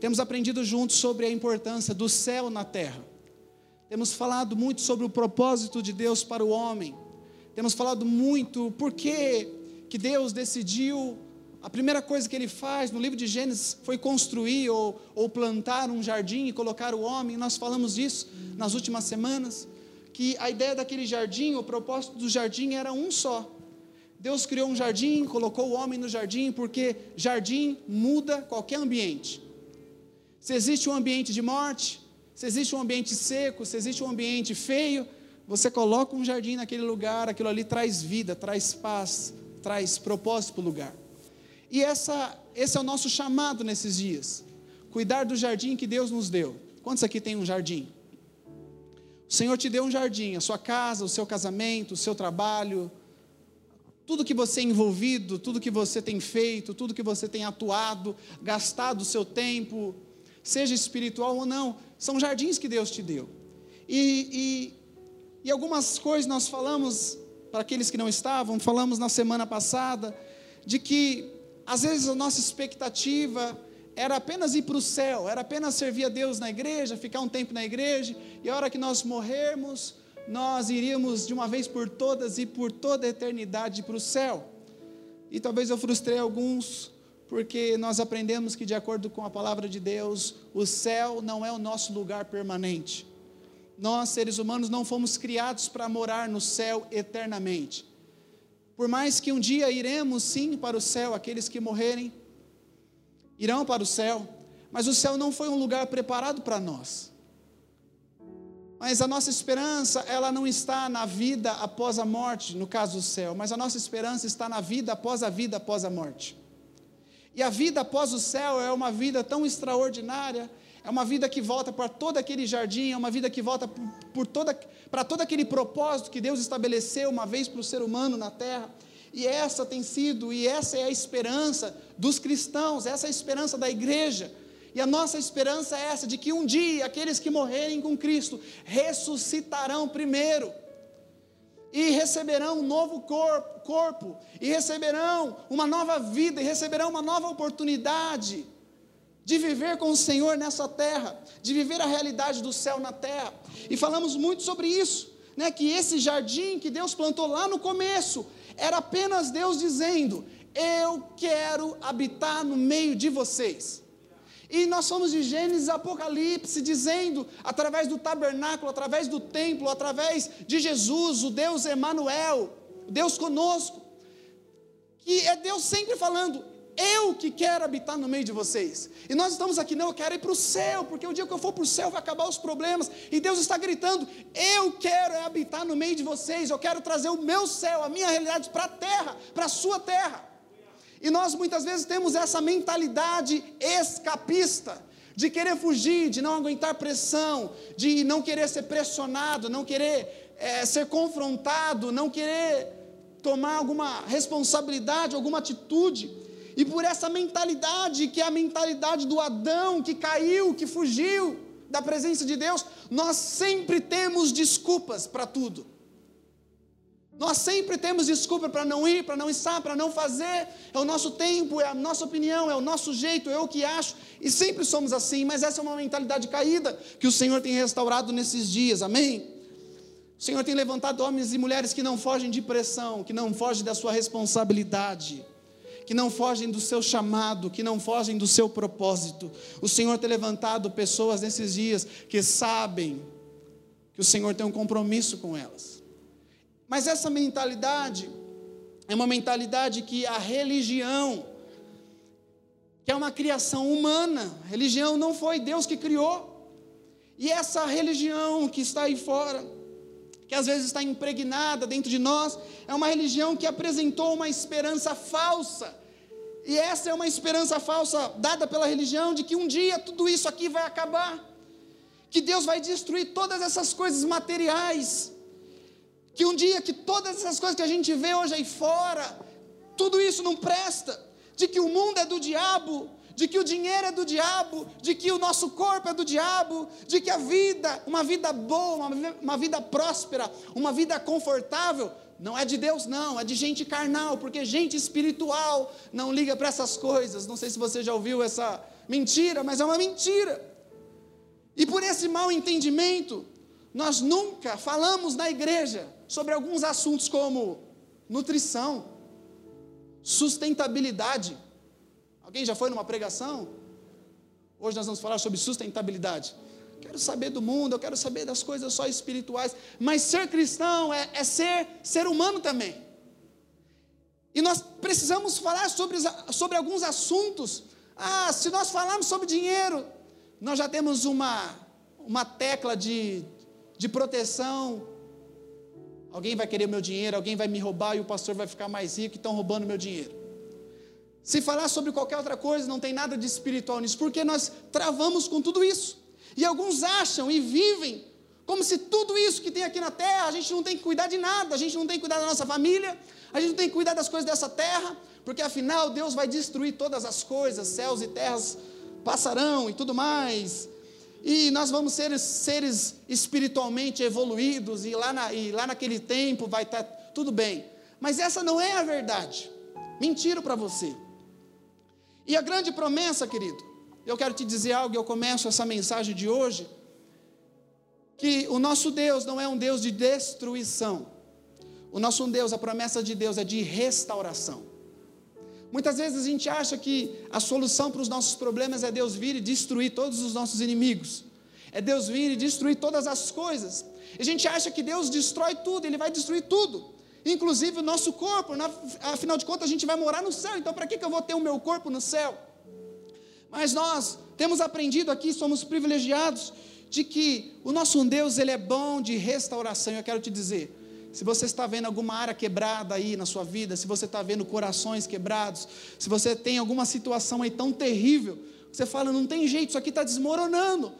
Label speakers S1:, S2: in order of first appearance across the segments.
S1: temos aprendido juntos sobre a importância do céu na terra. Temos falado muito sobre o propósito de Deus para o homem. Temos falado muito por que que Deus decidiu a primeira coisa que ele faz no livro de Gênesis foi construir ou, ou plantar um jardim e colocar o homem. Nós falamos disso nas últimas semanas. Que a ideia daquele jardim, o propósito do jardim era um só. Deus criou um jardim, colocou o homem no jardim, porque jardim muda qualquer ambiente. Se existe um ambiente de morte, se existe um ambiente seco, se existe um ambiente feio, você coloca um jardim naquele lugar, aquilo ali traz vida, traz paz, traz propósito para o lugar. E essa, esse é o nosso chamado nesses dias. Cuidar do jardim que Deus nos deu. Quantos aqui tem um jardim? O Senhor te deu um jardim, a sua casa, o seu casamento, o seu trabalho, tudo que você é envolvido, tudo que você tem feito, tudo que você tem atuado, gastado o seu tempo, seja espiritual ou não, são jardins que Deus te deu. E, e, e algumas coisas nós falamos, para aqueles que não estavam, falamos na semana passada, de que às vezes a nossa expectativa era apenas ir para o céu, era apenas servir a Deus na igreja, ficar um tempo na igreja, e a hora que nós morrermos, nós iríamos de uma vez por todas e por toda a eternidade para o céu. E talvez eu frustrei alguns, porque nós aprendemos que, de acordo com a palavra de Deus, o céu não é o nosso lugar permanente. Nós, seres humanos, não fomos criados para morar no céu eternamente. Por mais que um dia iremos sim para o céu, aqueles que morrerem irão para o céu, mas o céu não foi um lugar preparado para nós. Mas a nossa esperança, ela não está na vida após a morte, no caso do céu, mas a nossa esperança está na vida após a vida após a morte. E a vida após o céu é uma vida tão extraordinária é uma vida que volta para todo aquele jardim, é uma vida que volta por, por toda, para todo aquele propósito que Deus estabeleceu uma vez para o ser humano na terra. E essa tem sido, e essa é a esperança dos cristãos, essa é a esperança da igreja. E a nossa esperança é essa, de que um dia aqueles que morrerem com Cristo ressuscitarão primeiro, e receberão um novo corpo, corpo, e receberão uma nova vida, e receberão uma nova oportunidade de viver com o Senhor nessa terra, de viver a realidade do céu na terra. E falamos muito sobre isso, né, que esse jardim que Deus plantou lá no começo era apenas Deus dizendo: "Eu quero habitar no meio de vocês". E nós somos de Gênesis Apocalipse, dizendo, através do tabernáculo, através do templo, através de Jesus, o Deus Emanuel, Deus conosco, que é Deus sempre falando: eu que quero habitar no meio de vocês. E nós estamos aqui, não, eu quero ir para o céu, porque o dia que eu for para o céu vai acabar os problemas. E Deus está gritando: eu quero habitar no meio de vocês, eu quero trazer o meu céu, a minha realidade para a terra, para a sua terra. E nós muitas vezes temos essa mentalidade escapista, de querer fugir, de não aguentar pressão, de não querer ser pressionado, não querer é, ser confrontado, não querer tomar alguma responsabilidade, alguma atitude. E por essa mentalidade, que é a mentalidade do Adão que caiu, que fugiu da presença de Deus, nós sempre temos desculpas para tudo. Nós sempre temos desculpa para não ir, para não estar, para não fazer. É o nosso tempo, é a nossa opinião, é o nosso jeito, é o que acho. E sempre somos assim, mas essa é uma mentalidade caída que o Senhor tem restaurado nesses dias, amém? O Senhor tem levantado homens e mulheres que não fogem de pressão, que não fogem da sua responsabilidade que não fogem do seu chamado, que não fogem do seu propósito. O Senhor tem levantado pessoas nesses dias que sabem que o Senhor tem um compromisso com elas. Mas essa mentalidade é uma mentalidade que a religião, que é uma criação humana, religião não foi Deus que criou. E essa religião que está aí fora, que às vezes está impregnada dentro de nós, é uma religião que apresentou uma esperança falsa. E essa é uma esperança falsa dada pela religião de que um dia tudo isso aqui vai acabar. Que Deus vai destruir todas essas coisas materiais. Que um dia que todas essas coisas que a gente vê hoje aí fora, tudo isso não presta. De que o mundo é do diabo, de que o dinheiro é do diabo, de que o nosso corpo é do diabo, de que a vida, uma vida boa, uma, vida próspera, uma vida confortável, não é de Deus, não, é de gente carnal, porque gente espiritual não liga para essas coisas. Não sei se você já ouviu essa, mentira, mas é uma mentira. E por esse mau entendimento, nós nunca falamos na igreja sobre alguns assuntos como nutrição, sustentabilidade. Alguém já foi numa pregação? Hoje nós vamos falar sobre sustentabilidade. Quero saber do mundo, eu quero saber das coisas só espirituais. Mas ser cristão é, é ser ser humano também. E nós precisamos falar sobre, sobre alguns assuntos. Ah, se nós falarmos sobre dinheiro, nós já temos uma, uma tecla de, de proteção. Alguém vai querer meu dinheiro, alguém vai me roubar e o pastor vai ficar mais rico e estão roubando meu dinheiro. Se falar sobre qualquer outra coisa, não tem nada de espiritual nisso, porque nós travamos com tudo isso. E alguns acham e vivem como se tudo isso que tem aqui na terra, a gente não tem que cuidar de nada, a gente não tem que cuidar da nossa família, a gente não tem que cuidar das coisas dessa terra, porque afinal Deus vai destruir todas as coisas, céus e terras passarão e tudo mais. E nós vamos ser seres espiritualmente evoluídos, e lá, na, e lá naquele tempo vai estar tudo bem. Mas essa não é a verdade. Mentira para você. E a grande promessa, querido, eu quero te dizer algo, eu começo essa mensagem de hoje, que o nosso Deus não é um Deus de destruição. O nosso Deus, a promessa de Deus é de restauração. Muitas vezes a gente acha que a solução para os nossos problemas é Deus vir e destruir todos os nossos inimigos. É Deus vir e destruir todas as coisas. A gente acha que Deus destrói tudo, Ele vai destruir tudo. Inclusive o nosso corpo, afinal de contas a gente vai morar no céu, então para que, que eu vou ter o meu corpo no céu? Mas nós temos aprendido aqui, somos privilegiados de que o nosso Deus ele é bom de restauração. Eu quero te dizer, se você está vendo alguma área quebrada aí na sua vida, se você está vendo corações quebrados, se você tem alguma situação aí tão terrível, você fala, não tem jeito, isso aqui está desmoronando.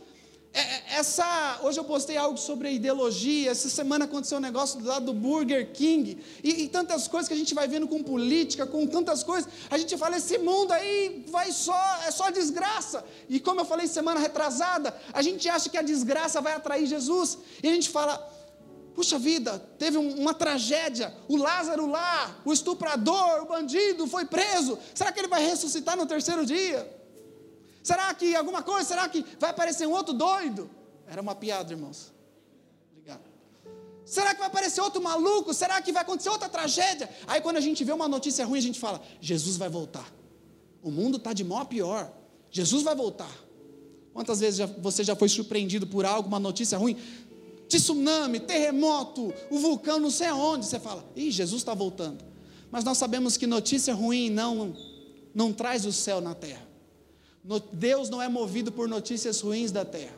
S1: É, é, essa, hoje eu postei algo sobre a ideologia. Essa semana aconteceu um negócio do lado do Burger King e, e, tantas coisas que a gente vai vendo com política, com tantas coisas. A gente fala esse mundo aí vai só é só desgraça. E como eu falei semana retrasada, a gente acha que a desgraça vai atrair Jesus e a gente fala Puxa vida, teve uma tragédia. O Lázaro lá, o estuprador, o bandido foi preso. Será que ele vai ressuscitar no terceiro dia? Será que alguma coisa? Será que vai aparecer um outro doido? Era uma piada, irmãos. Obrigado. Será que vai aparecer outro maluco? Será que vai acontecer outra tragédia? Aí quando a gente vê uma notícia ruim, a gente fala: Jesus vai voltar. O mundo está de mal a pior. Jesus vai voltar. Quantas vezes você já foi surpreendido por algo, uma notícia ruim? Tsunami, terremoto, o vulcão, não sei aonde. Você fala: Ih, Jesus está voltando. Mas nós sabemos que notícia ruim não, não traz o céu na terra. Deus não é movido por notícias ruins da terra.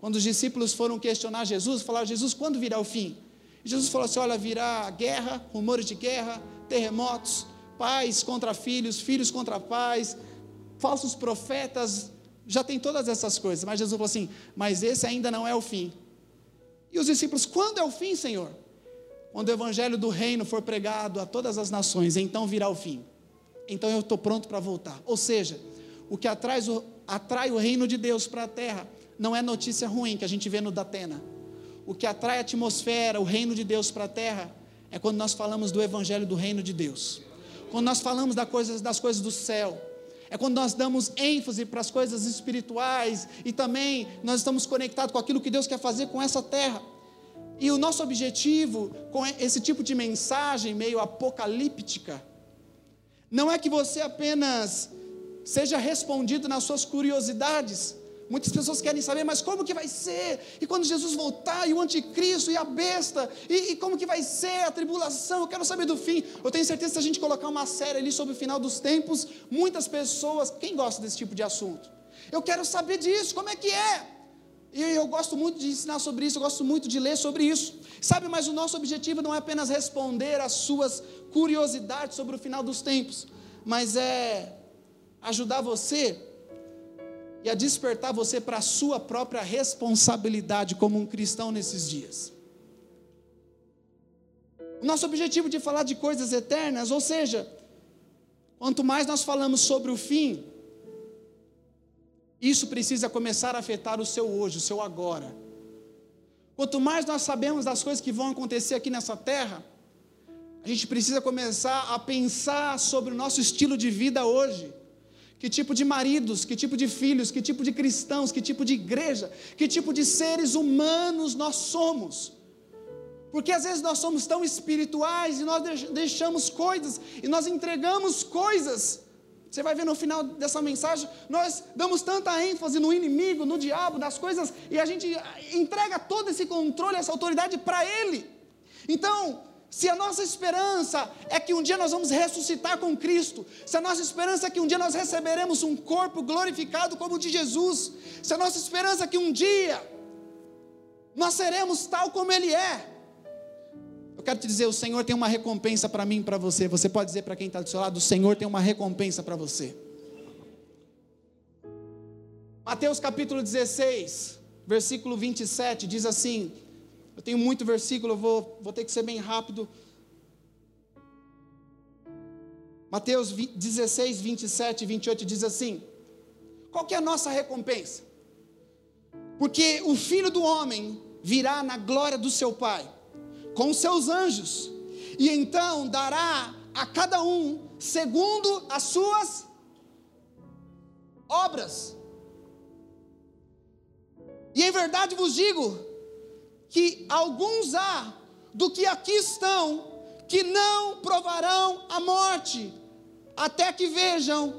S1: Quando os discípulos foram questionar Jesus, falaram: Jesus, quando virá o fim? E Jesus falou assim: Olha, virá guerra, rumores de guerra, terremotos, pais contra filhos, filhos contra pais, falsos profetas, já tem todas essas coisas. Mas Jesus falou assim: Mas esse ainda não é o fim. E os discípulos: Quando é o fim, Senhor? Quando o evangelho do reino for pregado a todas as nações, então virá o fim. Então eu estou pronto para voltar. Ou seja, o que atrai o, atrai o reino de Deus para a terra não é notícia ruim que a gente vê no Datena. O que atrai a atmosfera, o reino de Deus para a terra, é quando nós falamos do evangelho do reino de Deus. Quando nós falamos das coisas, das coisas do céu. É quando nós damos ênfase para as coisas espirituais e também nós estamos conectados com aquilo que Deus quer fazer com essa terra. E o nosso objetivo com esse tipo de mensagem meio apocalíptica não é que você apenas seja respondido nas suas curiosidades. Muitas pessoas querem saber, mas como que vai ser? E quando Jesus voltar, e o anticristo, e a besta, e, e, como que vai ser a tribulação? Eu quero saber do fim. Eu tenho certeza que se a gente colocar uma série ali sobre o final dos tempos, muitas pessoas, quem gosta desse tipo de assunto? Eu quero saber disso, como é que é? E eu gosto muito de ensinar sobre isso, eu gosto muito de ler sobre isso. Sabe, mas o nosso objetivo não é apenas responder às suas curiosidades sobre o final dos tempos, mas é ajudar você e a despertar você para a sua própria responsabilidade como um cristão nesses dias. O nosso objetivo de falar de coisas eternas, ou seja, quanto mais nós falamos sobre o fim, isso precisa começar a afetar o seu hoje, o seu agora. Quanto mais nós sabemos das coisas que vão acontecer aqui nessa terra, a gente precisa começar a pensar sobre o nosso estilo de vida hoje que tipo de maridos, que tipo de filhos, que tipo de cristãos, que tipo de igreja, que tipo de seres humanos nós somos. Porque às vezes nós somos tão espirituais e nós deixamos coisas e nós entregamos coisas. Você vai ver no final dessa mensagem, nós damos tanta ênfase no inimigo, no diabo, nas coisas, e a gente entrega todo esse controle, essa autoridade para ele. Então, se a nossa esperança é que um dia nós vamos ressuscitar com Cristo, se a nossa esperança é que um dia nós receberemos um corpo glorificado como o de Jesus, se a nossa esperança é que um dia nós seremos tal como Ele é, eu quero te dizer: o Senhor tem uma recompensa para mim e para você. Você pode dizer para quem está do seu lado: o Senhor tem uma recompensa para você. Mateus capítulo 16, versículo 27 diz assim: eu tenho muito versículo, eu vou, vou ter que ser bem rápido. Mateus 16, 27 e 28 diz assim: Qual que é a nossa recompensa? Porque o filho do homem virá na glória do seu Pai, com seus anjos, e então dará a cada um segundo as suas obras. E em verdade vos digo que alguns há do que aqui estão que não provarão a morte, até que vejam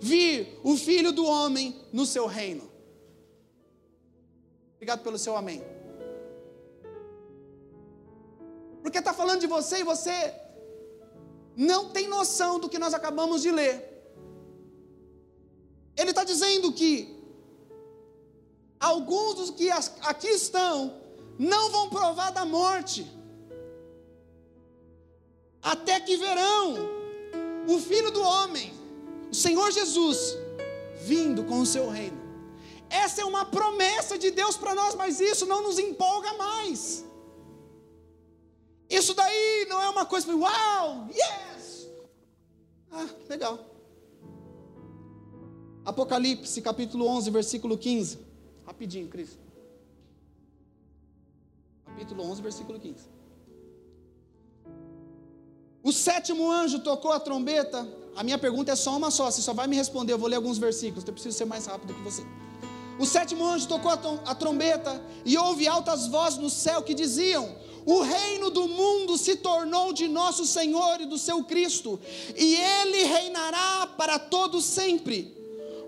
S1: vir o Filho do Homem no seu reino. Obrigado pelo seu amém. Porque está falando de você e você não tem noção do que nós acabamos de ler. Ele está dizendo que alguns dos que aqui estão não vão provar da morte, até que verão o Filho do Homem, o Senhor Jesus, vindo com o seu reino. Essa é uma promessa de Deus para nós, mas isso não nos empolga mais. Isso daí não é uma coisa, uau, yes! Ah, legal. Apocalipse capítulo 11, versículo 15. Rapidinho, Cris capítulo 11, versículo 15. O sétimo anjo tocou a trombeta. A minha pergunta é só uma só, você só vai me responder. Eu vou ler alguns versículos, eu preciso ser mais rápido que você. O sétimo anjo tocou a trombeta e houve altas vozes no céu que diziam: O reino do mundo se tornou de nosso Senhor e do seu Cristo, e ele reinará para todo sempre.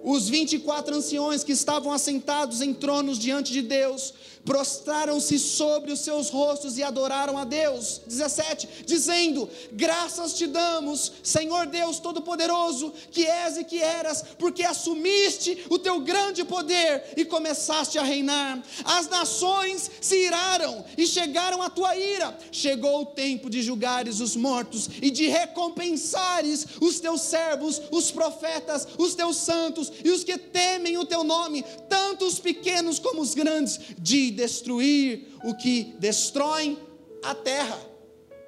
S1: Os 24 anciões que estavam assentados em tronos diante de Deus prostraram-se sobre os seus rostos e adoraram a Deus. 17, dizendo: Graças te damos, Senhor Deus Todo-Poderoso, que és e que eras, porque assumiste o teu grande poder e começaste a reinar. As nações se iraram e chegaram à tua ira. Chegou o tempo de julgares os mortos e de recompensares os teus servos, os profetas, os teus santos e os que temem o teu nome, tanto os pequenos como os grandes. De destruir o que destrói a terra.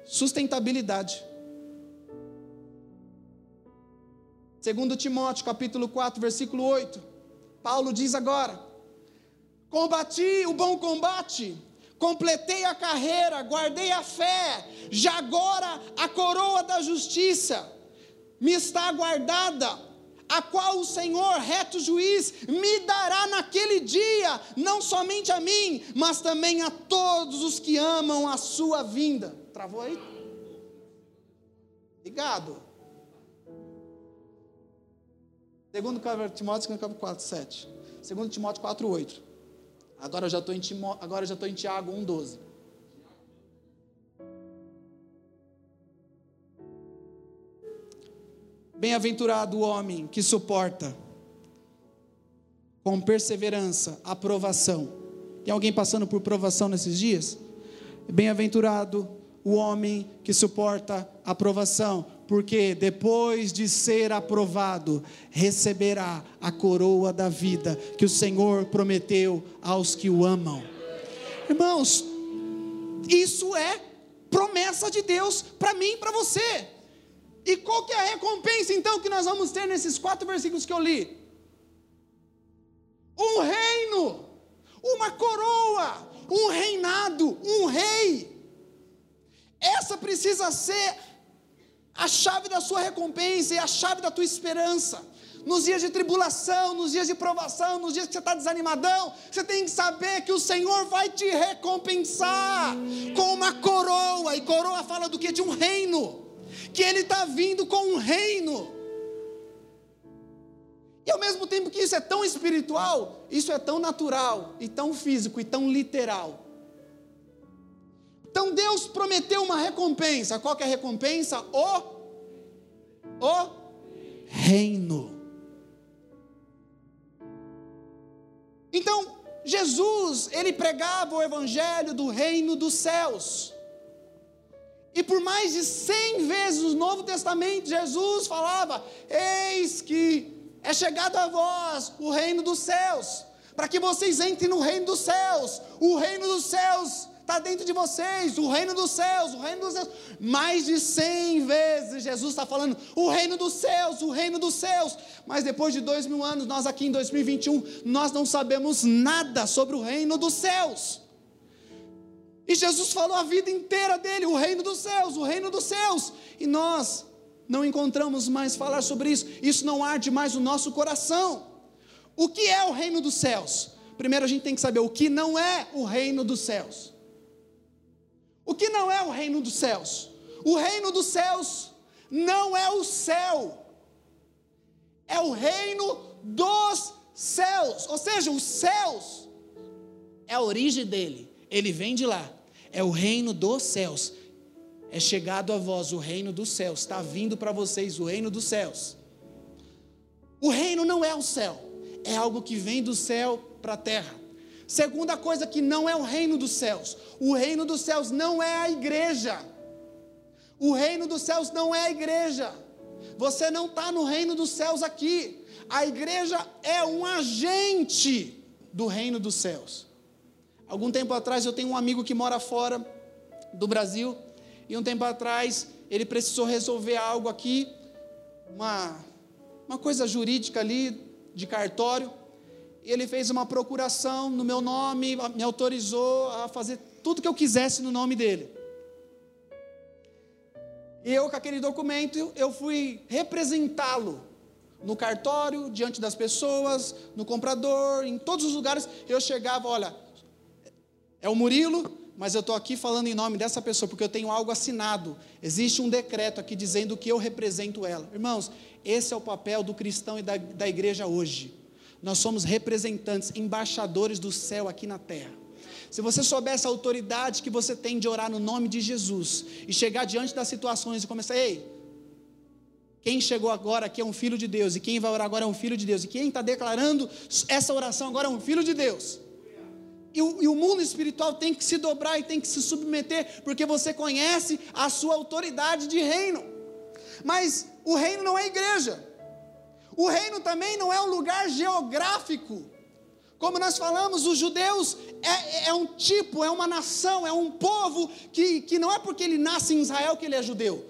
S1: Sustentabilidade. Segundo Timóteo, capítulo 4, versículo 8. Paulo diz agora: Combati o bom combate, completei a carreira, guardei a fé, já agora a coroa da justiça me está guardada a qual o Senhor, reto juiz, me dará naquele dia, não somente a mim, mas também a todos os que amam a sua vinda. Travou aí? Ligado. Segundo Timóteo, capítulo 4, 7. Segundo Timóteo 4, 8. Agora eu já estou em, em Tiago 1, 12. Bem-aventurado o homem que suporta com perseverança a provação. Tem alguém passando por provação nesses dias? Bem-aventurado o homem que suporta a provação, porque depois de ser aprovado, receberá a coroa da vida que o Senhor prometeu aos que o amam. Irmãos, isso é promessa de Deus para mim e para você. E qual que é a recompensa então que nós vamos ter nesses quatro versículos que eu li? Um reino, uma coroa, um reinado, um rei. Essa precisa ser a chave da sua recompensa e a chave da tua esperança. nos dias de tribulação, nos dias de provação, nos dias que você está desanimadão, você tem que saber que o Senhor vai te recompensar com uma coroa, e coroa fala do que? De um reino, que Ele está vindo com um reino. E ao mesmo tempo que isso é tão espiritual, isso é tão natural, e tão físico, e tão literal. Então Deus prometeu uma recompensa. Qual que é a recompensa? O, o reino. Então, Jesus, ele pregava o evangelho do reino dos céus. E por mais de cem vezes no Novo Testamento, Jesus falava: Eis que é chegado a vós o reino dos céus, para que vocês entrem no reino dos céus. O reino dos céus está dentro de vocês, o reino dos céus, o reino dos céus. Mais de cem vezes Jesus está falando, o reino dos céus, o reino dos céus. Mas depois de dois mil anos, nós aqui em 2021, nós não sabemos nada sobre o reino dos céus. E Jesus falou a vida inteira dele, o reino dos céus, o reino dos céus. E nós não encontramos mais falar sobre isso. Isso não arde mais o nosso coração. O que é o reino dos céus? Primeiro a gente tem que saber o que não é o reino dos céus. O que não é o reino dos céus? O reino dos céus não é o céu, é o reino dos céus. Ou seja, os céus é a origem dele, ele vem de lá. É o reino dos céus. É chegado a vós o reino dos céus, está vindo para vocês o reino dos céus. O reino não é o céu, é algo que vem do céu para a terra. Segunda coisa que não é o reino dos céus. O reino dos céus não é a igreja. O reino dos céus não é a igreja. Você não está no reino dos céus aqui. A igreja é um agente do reino dos céus. Algum tempo atrás eu tenho um amigo que mora fora do Brasil e um tempo atrás ele precisou resolver algo aqui, uma, uma coisa jurídica ali de cartório ele fez uma procuração no meu nome, me autorizou a fazer tudo que eu quisesse no nome dele. E eu, com aquele documento, eu fui representá-lo no cartório, diante das pessoas, no comprador, em todos os lugares. Eu chegava, olha, é o Murilo, mas eu estou aqui falando em nome dessa pessoa, porque eu tenho algo assinado. Existe um decreto aqui dizendo que eu represento ela. Irmãos, esse é o papel do cristão e da, da igreja hoje. Nós somos representantes, embaixadores do céu aqui na terra. Se você soubesse a autoridade que você tem de orar no nome de Jesus e chegar diante das situações e começar, ei, quem chegou agora aqui é um filho de Deus, e quem vai orar agora é um filho de Deus, e quem está declarando essa oração agora é um filho de Deus. E o, e o, mundo espiritual tem que se dobrar e tem que se submeter, porque você conhece a sua autoridade de reino. Mas o reino não é igreja. O reino também não é um lugar geográfico. Como nós falamos, os judeus é, é, um tipo, é uma nação, é um povo que, que não é porque ele nasce em Israel que ele é judeu.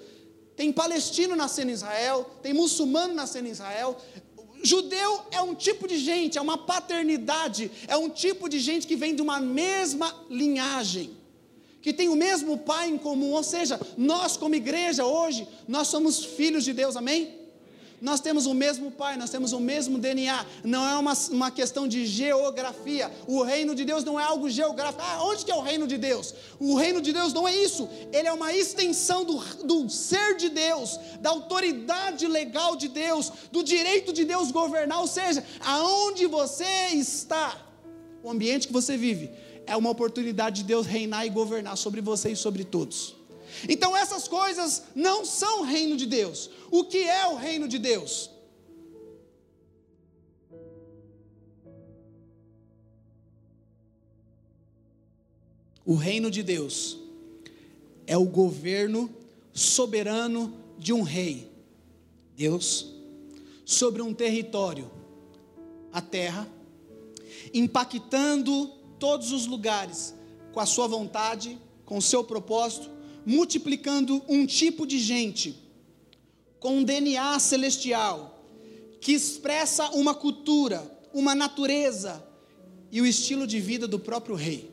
S1: Tem palestino nascendo em Israel, tem muçulmano nascendo em Israel. Judeu é um tipo de gente, é uma paternidade, é um tipo de gente que vem de uma mesma linhagem, que tem o mesmo pai em comum. Ou seja, nós, como igreja hoje, nós somos filhos de Deus, amém? Nós temos o mesmo Pai, nós temos o mesmo DNA. Não é uma, uma questão de geografia. O reino de Deus não é algo geográfico. Ah, onde que é o reino de Deus? O reino de Deus não é isso. Ele é uma extensão do, do ser de Deus, da autoridade legal de Deus, do direito de Deus governar. Ou seja, aonde você está, o ambiente que você vive, é uma oportunidade de Deus reinar e governar sobre você e sobre todos. Então essas coisas não são reino de Deus. O que é o reino de Deus? O reino de Deus é o governo soberano de um rei, Deus, sobre um território, a terra, impactando todos os lugares com a sua vontade, com o seu propósito multiplicando um tipo de gente com um DNA celestial que expressa uma cultura, uma natureza e o estilo de vida do próprio rei.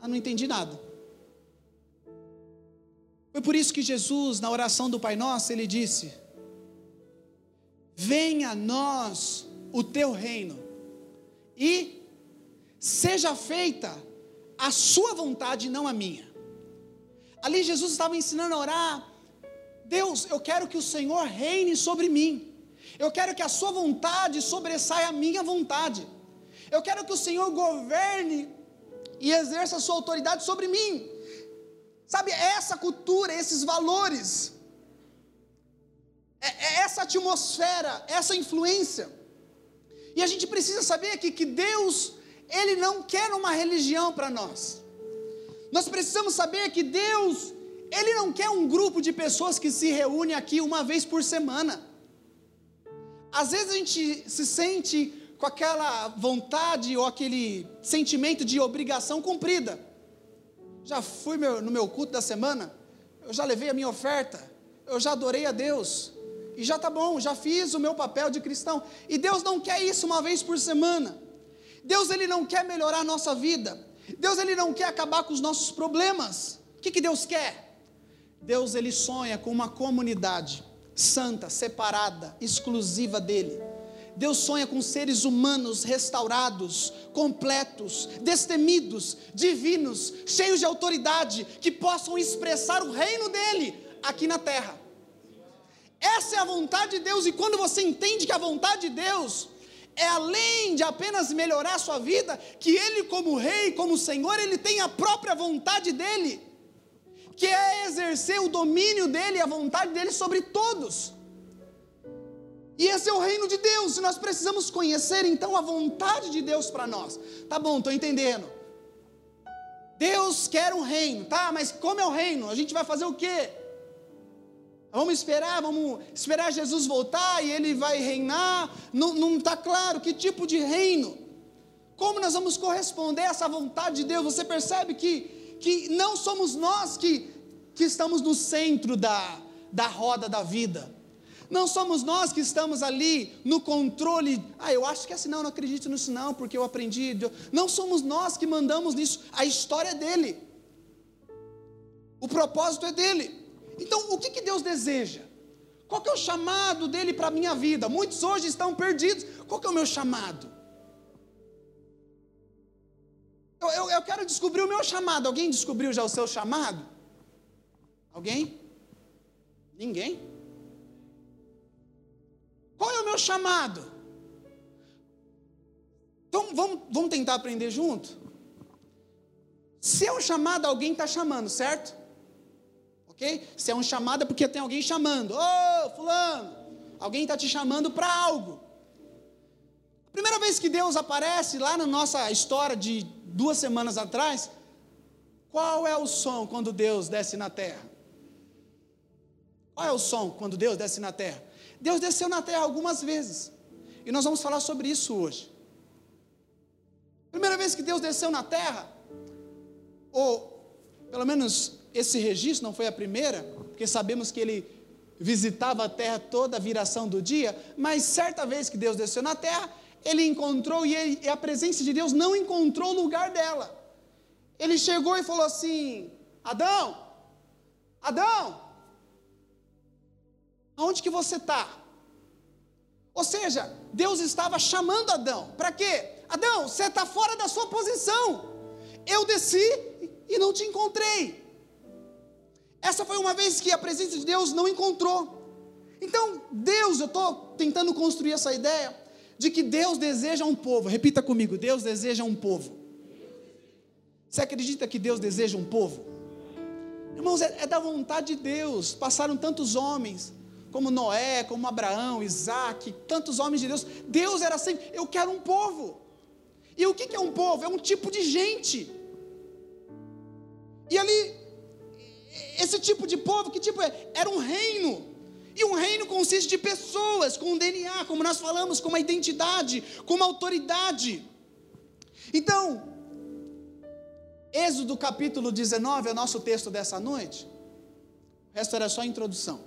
S1: Ah, não entendi nada. Foi por isso que Jesus, na oração do Pai Nosso, ele disse: Venha a nós o teu reino e seja feita a sua vontade, não a minha. Ali Jesus estava ensinando a orar. Deus, eu quero que o Senhor reine sobre mim. Eu quero que a sua vontade sobressaia a minha vontade. Eu quero que o Senhor governe e exerça a sua autoridade sobre mim. Sabe, essa cultura, esses valores, é, é essa atmosfera, essa influência. E a gente precisa saber aqui que Deus, Ele não quer uma religião para nós. Nós precisamos saber que Deus, Ele não quer um grupo de pessoas que se reúne aqui uma vez por semana. Às vezes a gente se sente com aquela vontade ou aquele sentimento de obrigação cumprida. Já fui no meu culto da semana, eu já levei a minha oferta, eu já adorei a Deus, e já está bom, já fiz o meu papel de cristão. E Deus não quer isso uma vez por semana. Deus ele não quer melhorar a nossa vida. Deus ele não quer acabar com os nossos problemas. O que, que Deus quer? Deus ele sonha com uma comunidade santa, separada, exclusiva dele. Deus sonha com seres humanos restaurados, completos, destemidos, divinos, cheios de autoridade, que possam expressar o reino dele aqui na terra. Essa é a vontade de Deus, e quando você entende que a vontade de Deus é além de apenas melhorar a sua vida, que Ele, como Rei, como Senhor, Ele tem a própria vontade dEle, que é exercer o domínio dEle, a vontade dEle sobre todos. E esse é o reino de Deus, e nós precisamos conhecer então a vontade de Deus para nós. Tá bom, estou entendendo. Deus quer um reino, tá? Mas como é o reino? A gente vai fazer o quê? Vamos esperar, vamos esperar Jesus voltar e ele vai reinar. Não está claro que tipo de reino. Como nós vamos corresponder a essa vontade de Deus? Você percebe que, que não somos nós que, que estamos no centro da, da roda da vida. Não somos nós que estamos ali no controle. Ah, eu acho que é assim, não, acredito nisso, porque eu aprendi. Não somos nós que mandamos nisso. A história é dele. O propósito é dele. Então, o que, que Deus deseja? Qual que é o chamado dele para a minha vida? Muitos hoje estão perdidos. Qual que é o meu chamado? Eu, eu, eu, quero descobrir o meu chamado. Alguém descobriu já o seu chamado? Alguém? Ninguém? Qual é o meu chamado? Então vamos, vamos tentar aprender junto? Se é chamado, alguém está chamando, certo? Ok? Se é um chamado é porque tem alguém chamando. Ô, oh, fulano, alguém está te chamando para algo. A primeira vez que Deus aparece lá na nossa história de duas semanas atrás, qual é o som quando Deus desce na terra? Qual é o som quando Deus desce na terra? Deus desceu na terra algumas vezes. E nós vamos falar sobre isso hoje. Primeira vez que Deus desceu na terra, ou pelo menos esse registro não foi a primeira, porque sabemos que ele visitava a terra toda a viração do dia, mas certa vez que Deus desceu na terra, ele encontrou e, ele, e a presença de Deus não encontrou o lugar dela. Ele chegou e falou assim: Adão, Adão, aonde que você está? Ou seja, Deus estava chamando Adão, para quê? Adão, você está fora da sua posição. Eu desci e não te encontrei. Essa foi uma vez que a presença de Deus não encontrou. Então, Deus, eu estou tentando construir essa ideia de que Deus deseja um povo. Repita comigo: Deus deseja um povo. Você acredita que Deus deseja um povo? Irmãos, é, é da vontade de Deus. Passaram tantos homens, como Noé, como Abraão, Isaac, tantos homens de Deus. Deus era sempre: eu quero um povo. E o que é um povo? É um tipo de gente. E ali esse tipo de povo, que tipo é? Era um reino. E um reino consiste de pessoas com um DNA, como nós falamos, com uma identidade, com uma autoridade. Então, Êxodo capítulo 19 é o nosso texto dessa noite. O resto era só introdução.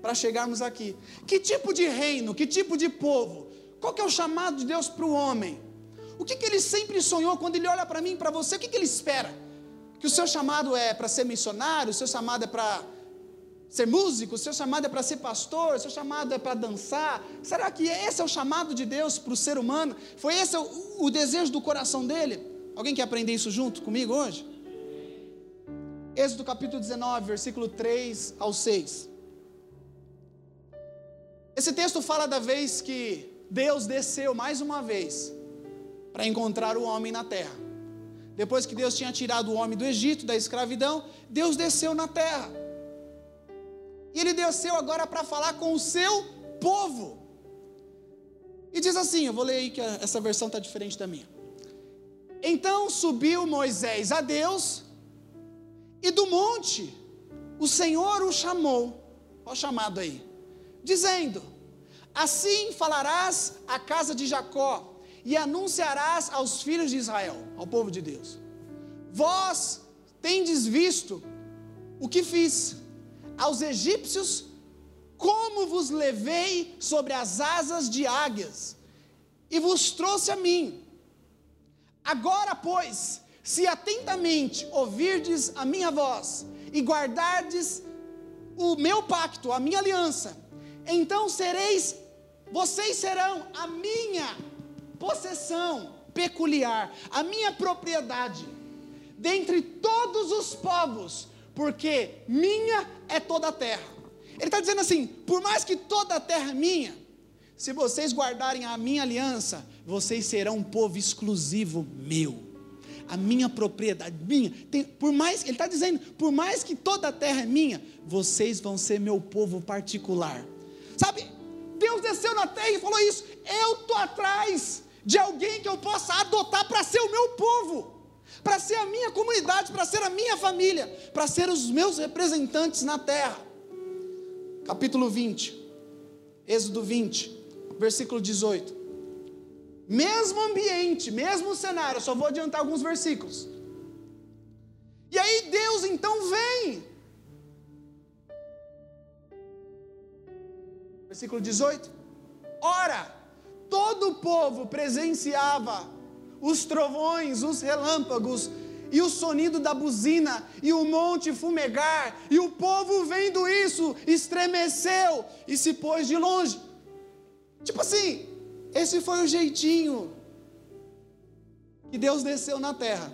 S1: Para chegarmos aqui. Que tipo de reino, que tipo de povo? Qual que é o chamado de Deus para o homem? O que, que ele sempre sonhou quando ele olha para mim, para você? O que, que ele espera? Que o seu chamado é para ser missionário, o seu chamado é para ser músico, seu chamado é para ser pastor, seu chamado é para dançar. Será que esse é o chamado de Deus para o ser humano? Foi esse o, o desejo do coração dele? Alguém quer aprender isso junto comigo hoje? Êxodo capítulo 19, versículo 3 ao 6. Esse texto fala da vez que Deus desceu mais uma vez para encontrar o homem na terra. Depois que Deus tinha tirado o homem do Egito, da escravidão, Deus desceu na terra. E ele desceu agora para falar com o seu povo. E diz assim: eu vou ler aí que essa versão está diferente da minha. Então subiu Moisés a Deus, e do monte o Senhor o chamou, olha o chamado aí, dizendo: Assim falarás à casa de Jacó, e anunciarás aos filhos de Israel, ao povo de Deus: Vós tendes visto o que fiz aos egípcios, como vos levei sobre as asas de águias, e vos trouxe a mim. Agora, pois, se atentamente ouvirdes a minha voz e guardardes o meu pacto, a minha aliança, então sereis, vocês serão a minha possessão peculiar, a minha propriedade, dentre todos os povos, porque minha é toda a terra. Ele está dizendo assim: por mais que toda a terra é minha, se vocês guardarem a minha aliança, vocês serão um povo exclusivo meu. A minha propriedade, minha. Tem, por mais, ele está dizendo, por mais que toda a terra é minha, vocês vão ser meu povo particular. Sabe, Deus desceu na terra e falou isso. Eu estou atrás de alguém que eu possa adotar para ser o meu povo para ser a minha comunidade, para ser a minha família, para ser os meus representantes na terra. Capítulo 20, Êxodo 20, versículo 18. Mesmo ambiente, mesmo cenário, só vou adiantar alguns versículos. E aí Deus então vem. Versículo 18. Ora, todo o povo presenciava os trovões, os relâmpagos, e o sonido da buzina, e o monte fumegar, e o povo vendo isso, estremeceu e se pôs de longe. Tipo assim, esse foi o jeitinho que Deus desceu na terra.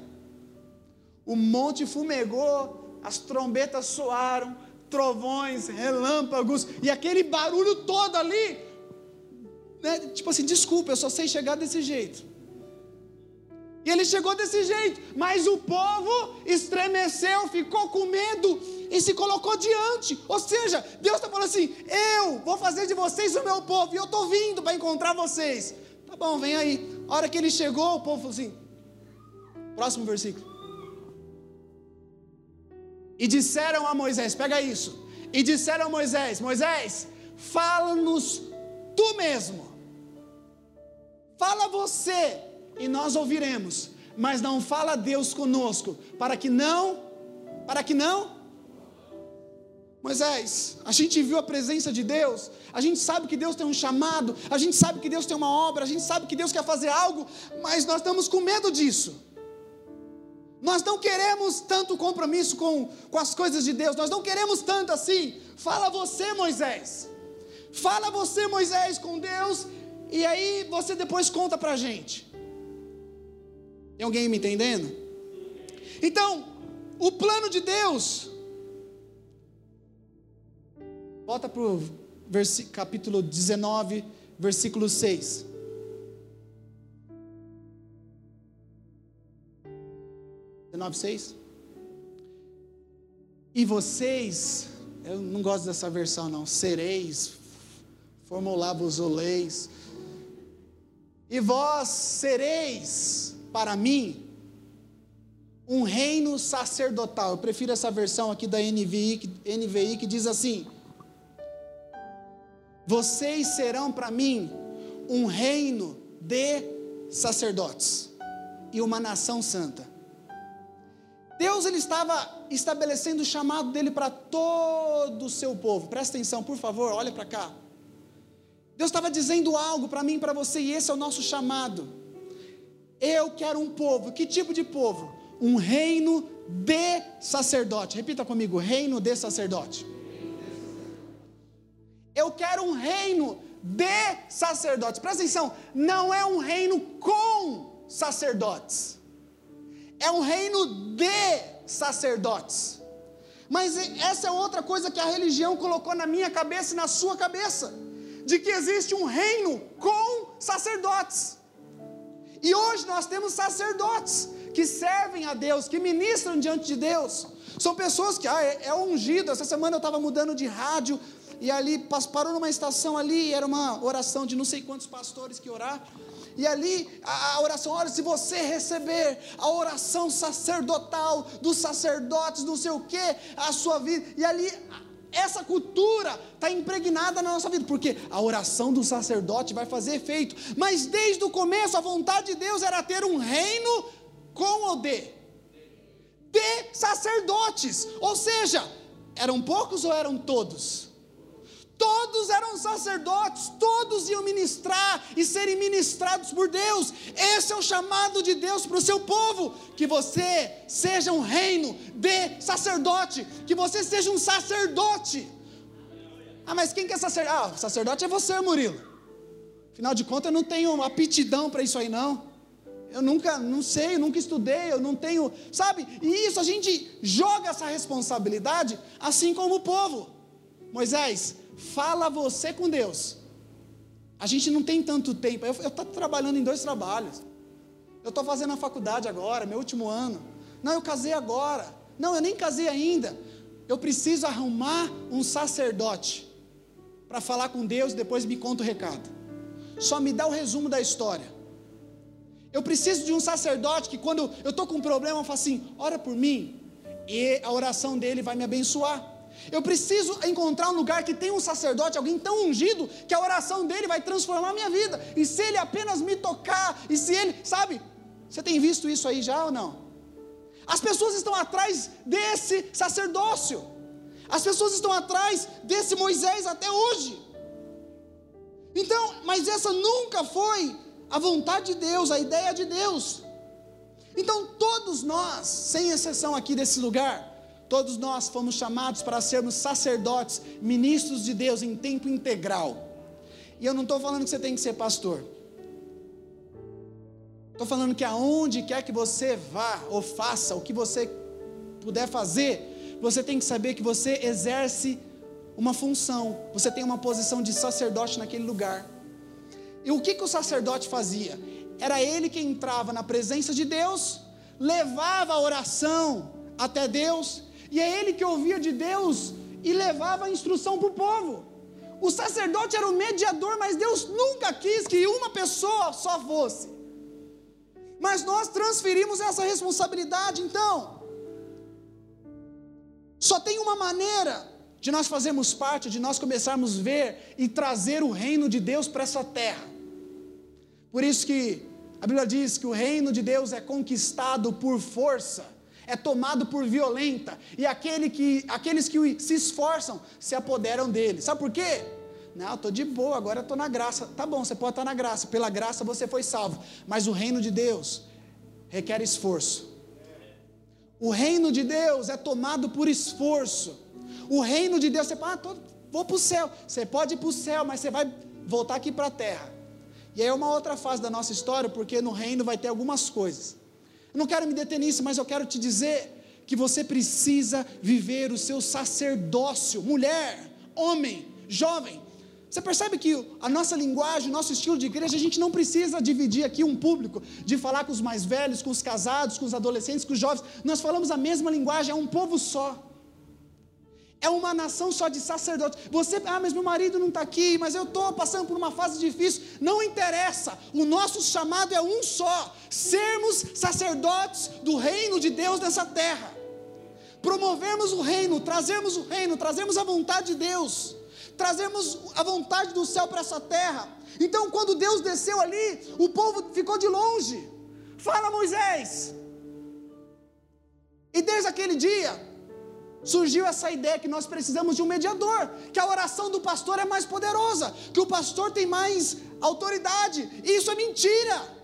S1: O monte fumegou, as trombetas soaram, trovões, relâmpagos, e aquele barulho todo ali. Né? Tipo assim, desculpa, eu só sei chegar desse jeito. E ele chegou desse jeito, mas o povo estremeceu, ficou com medo e se colocou diante. Ou seja, Deus está falando assim: eu vou fazer de vocês o meu povo, e eu estou vindo para encontrar vocês. Tá bom, vem aí. A hora que ele chegou, o povo falou assim: próximo versículo. E disseram a Moisés: pega isso. E disseram a Moisés: Moisés, fala-nos tu mesmo. Fala você e nós ouviremos, mas não fala Deus conosco, para que não, para que não. Moisés, a gente viu a presença de Deus, a gente sabe que Deus tem um chamado, a gente sabe que Deus tem uma obra, a gente sabe que Deus quer fazer algo, mas nós estamos com medo disso. Nós não queremos tanto compromisso com, com as coisas de Deus, nós não queremos tanto assim. Fala você, Moisés. Fala você, Moisés, com Deus, e aí você depois conta para a gente. Tem alguém me entendendo? Então, o plano de Deus. Volta para o capítulo 19, versículo 6. Dezenove, seis. E vocês, eu não gosto dessa versão não, sereis, formulava-vos oleis, e vós sereis para mim um reino sacerdotal. Eu prefiro essa versão aqui da NVI, NVI que diz assim: Vocês serão para mim um reino de sacerdotes e uma nação santa. Deus ele estava estabelecendo o chamado dele para todo o seu povo. Presta atenção, por favor, olha para cá. Deus estava dizendo algo para mim e para você, e esse é o nosso chamado. Eu quero um povo. Que tipo de povo? Um reino de sacerdote. Repita comigo: reino de sacerdote. quero um reino de sacerdotes. Presta atenção, não é um reino com sacerdotes, é um reino de sacerdotes. Mas essa é outra coisa que a religião colocou na minha cabeça e na sua cabeça: de que existe um reino com sacerdotes. E hoje nós temos sacerdotes que servem a Deus, que ministram diante de Deus. São pessoas que, ah, é, é ungido. Essa semana eu estava mudando de rádio e ali parou numa estação ali, era uma oração de não sei quantos pastores que orar. E ali a, oração, olha, se você receber a oração sacerdotal dos sacerdotes, não sei o que, a sua vida, e ali essa cultura está impregnada na nossa vida, porque a oração do sacerdote vai fazer efeito, mas desde o começo a vontade de Deus era ter um reino com o de, de sacerdotes, ou seja, eram poucos ou eram todos? Todos eram sacerdotes, todos iam ministrar e serem ministrados por Deus. Esse é o chamado de Deus para o seu povo: que você seja um reino de sacerdote, que você seja um sacerdote. Ah, mas quem que é sacerdote? Ah, sacerdote é você, Murilo. Afinal de contas, eu não tenho aptidão para isso aí, não. Eu nunca, não sei, eu nunca estudei, eu não tenho, sabe? E isso a gente joga essa responsabilidade, assim como o povo. Moisés, Fala você com Deus. A gente não tem tanto tempo. Eu estou trabalhando em dois trabalhos. Eu estou fazendo a faculdade agora, meu último ano. Não, eu casei agora. Não, eu nem casei ainda. Eu preciso arrumar um sacerdote para falar com Deus e depois me conta o recado. Só me dá o resumo da história. Eu preciso de um sacerdote que quando eu estou com um problema, eu falo assim: ora por mim, e a oração dele vai me abençoar. Eu preciso encontrar um lugar que tem um sacerdote, alguém tão ungido, que a oração dele vai transformar a minha vida. E se ele apenas me tocar, e se ele, sabe? Você tem visto isso aí já ou não? As pessoas estão atrás desse sacerdócio. As pessoas estão atrás desse Moisés até hoje. Então, mas essa nunca foi a vontade de Deus, a ideia de Deus. Então, todos nós, sem exceção aqui desse lugar, Todos nós fomos chamados para sermos sacerdotes, ministros de Deus em tempo integral. E eu não estou falando que você tem que ser pastor. Estou falando que aonde quer que você vá ou faça, o que você puder fazer, você tem que saber que você exerce uma função, você tem uma posição de sacerdote naquele lugar. E o que, que o sacerdote fazia? Era ele que entrava na presença de Deus, levava a oração até Deus e é ele que ouvia de Deus e levava a instrução para o povo. O sacerdote era o mediador, mas Deus nunca quis que uma pessoa só fosse. Mas nós transferimos essa responsabilidade, então. Só tem uma maneira de nós fazermos parte, de nós começarmos a ver e trazer o reino de Deus para essa terra. Por isso que a Bíblia diz que o reino de Deus é conquistado por força é tomado por violenta, e aquele que, aqueles que se esforçam se apoderam dele. Sabe por quê? Não, estou de boa, agora estou na graça. Tá bom, você pode estar na graça, pela graça você foi salvo, mas o reino de Deus requer esforço. O reino de Deus é tomado por esforço. O reino de Deus, você fala, ah, tô, vou para o céu. Você pode ir para o céu, mas você vai voltar aqui para a terra. E aí é uma outra fase da nossa história, porque no reino vai ter algumas coisas. Não quero me deter nisso, mas eu quero te dizer que você precisa viver o seu sacerdócio, mulher, homem, jovem. Você percebe que a nossa linguagem, o nosso estilo de igreja, a gente não precisa dividir aqui um público, de falar com os mais velhos, com os casados, com os adolescentes, com os jovens. Nós falamos a mesma linguagem, é um povo só é uma nação só de sacerdotes. Você, ah, mas meu marido não está aqui, mas eu estou passando por uma fase difícil. Não interessa, o nosso chamado é um só: sermos sacerdotes do reino de Deus nessa terra. Promovermos o reino, trazermos o reino, trazermos a vontade de Deus, trazermos a vontade do céu para essa terra. Então, quando Deus desceu ali, o povo ficou de longe. Fala, Moisés. E desde aquele dia, surgiu essa ideia que nós precisamos de um mediador, que a oração do pastor é mais poderosa, que o pastor tem mais autoridade. Isso é mentira.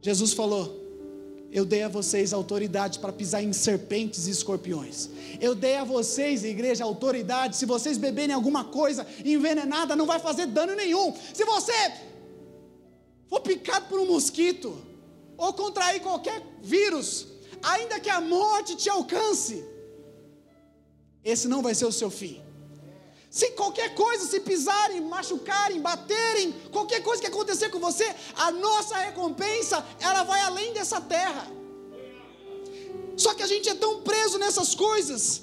S1: Jesus falou: Eu dei a vocês autoridade para pisar em serpentes e escorpiões. Eu dei a vocês, igreja, autoridade. Se vocês beberem alguma coisa envenenada, não vai fazer dano nenhum. Se você for picado por um mosquito, ou contrair qualquer vírus, ainda que a morte te alcance, esse não vai ser o seu fim. Se qualquer coisa, se pisarem, machucarem, baterem, qualquer coisa que acontecer com você, a nossa recompensa, ela vai além dessa terra. Só que a gente é tão preso nessas coisas,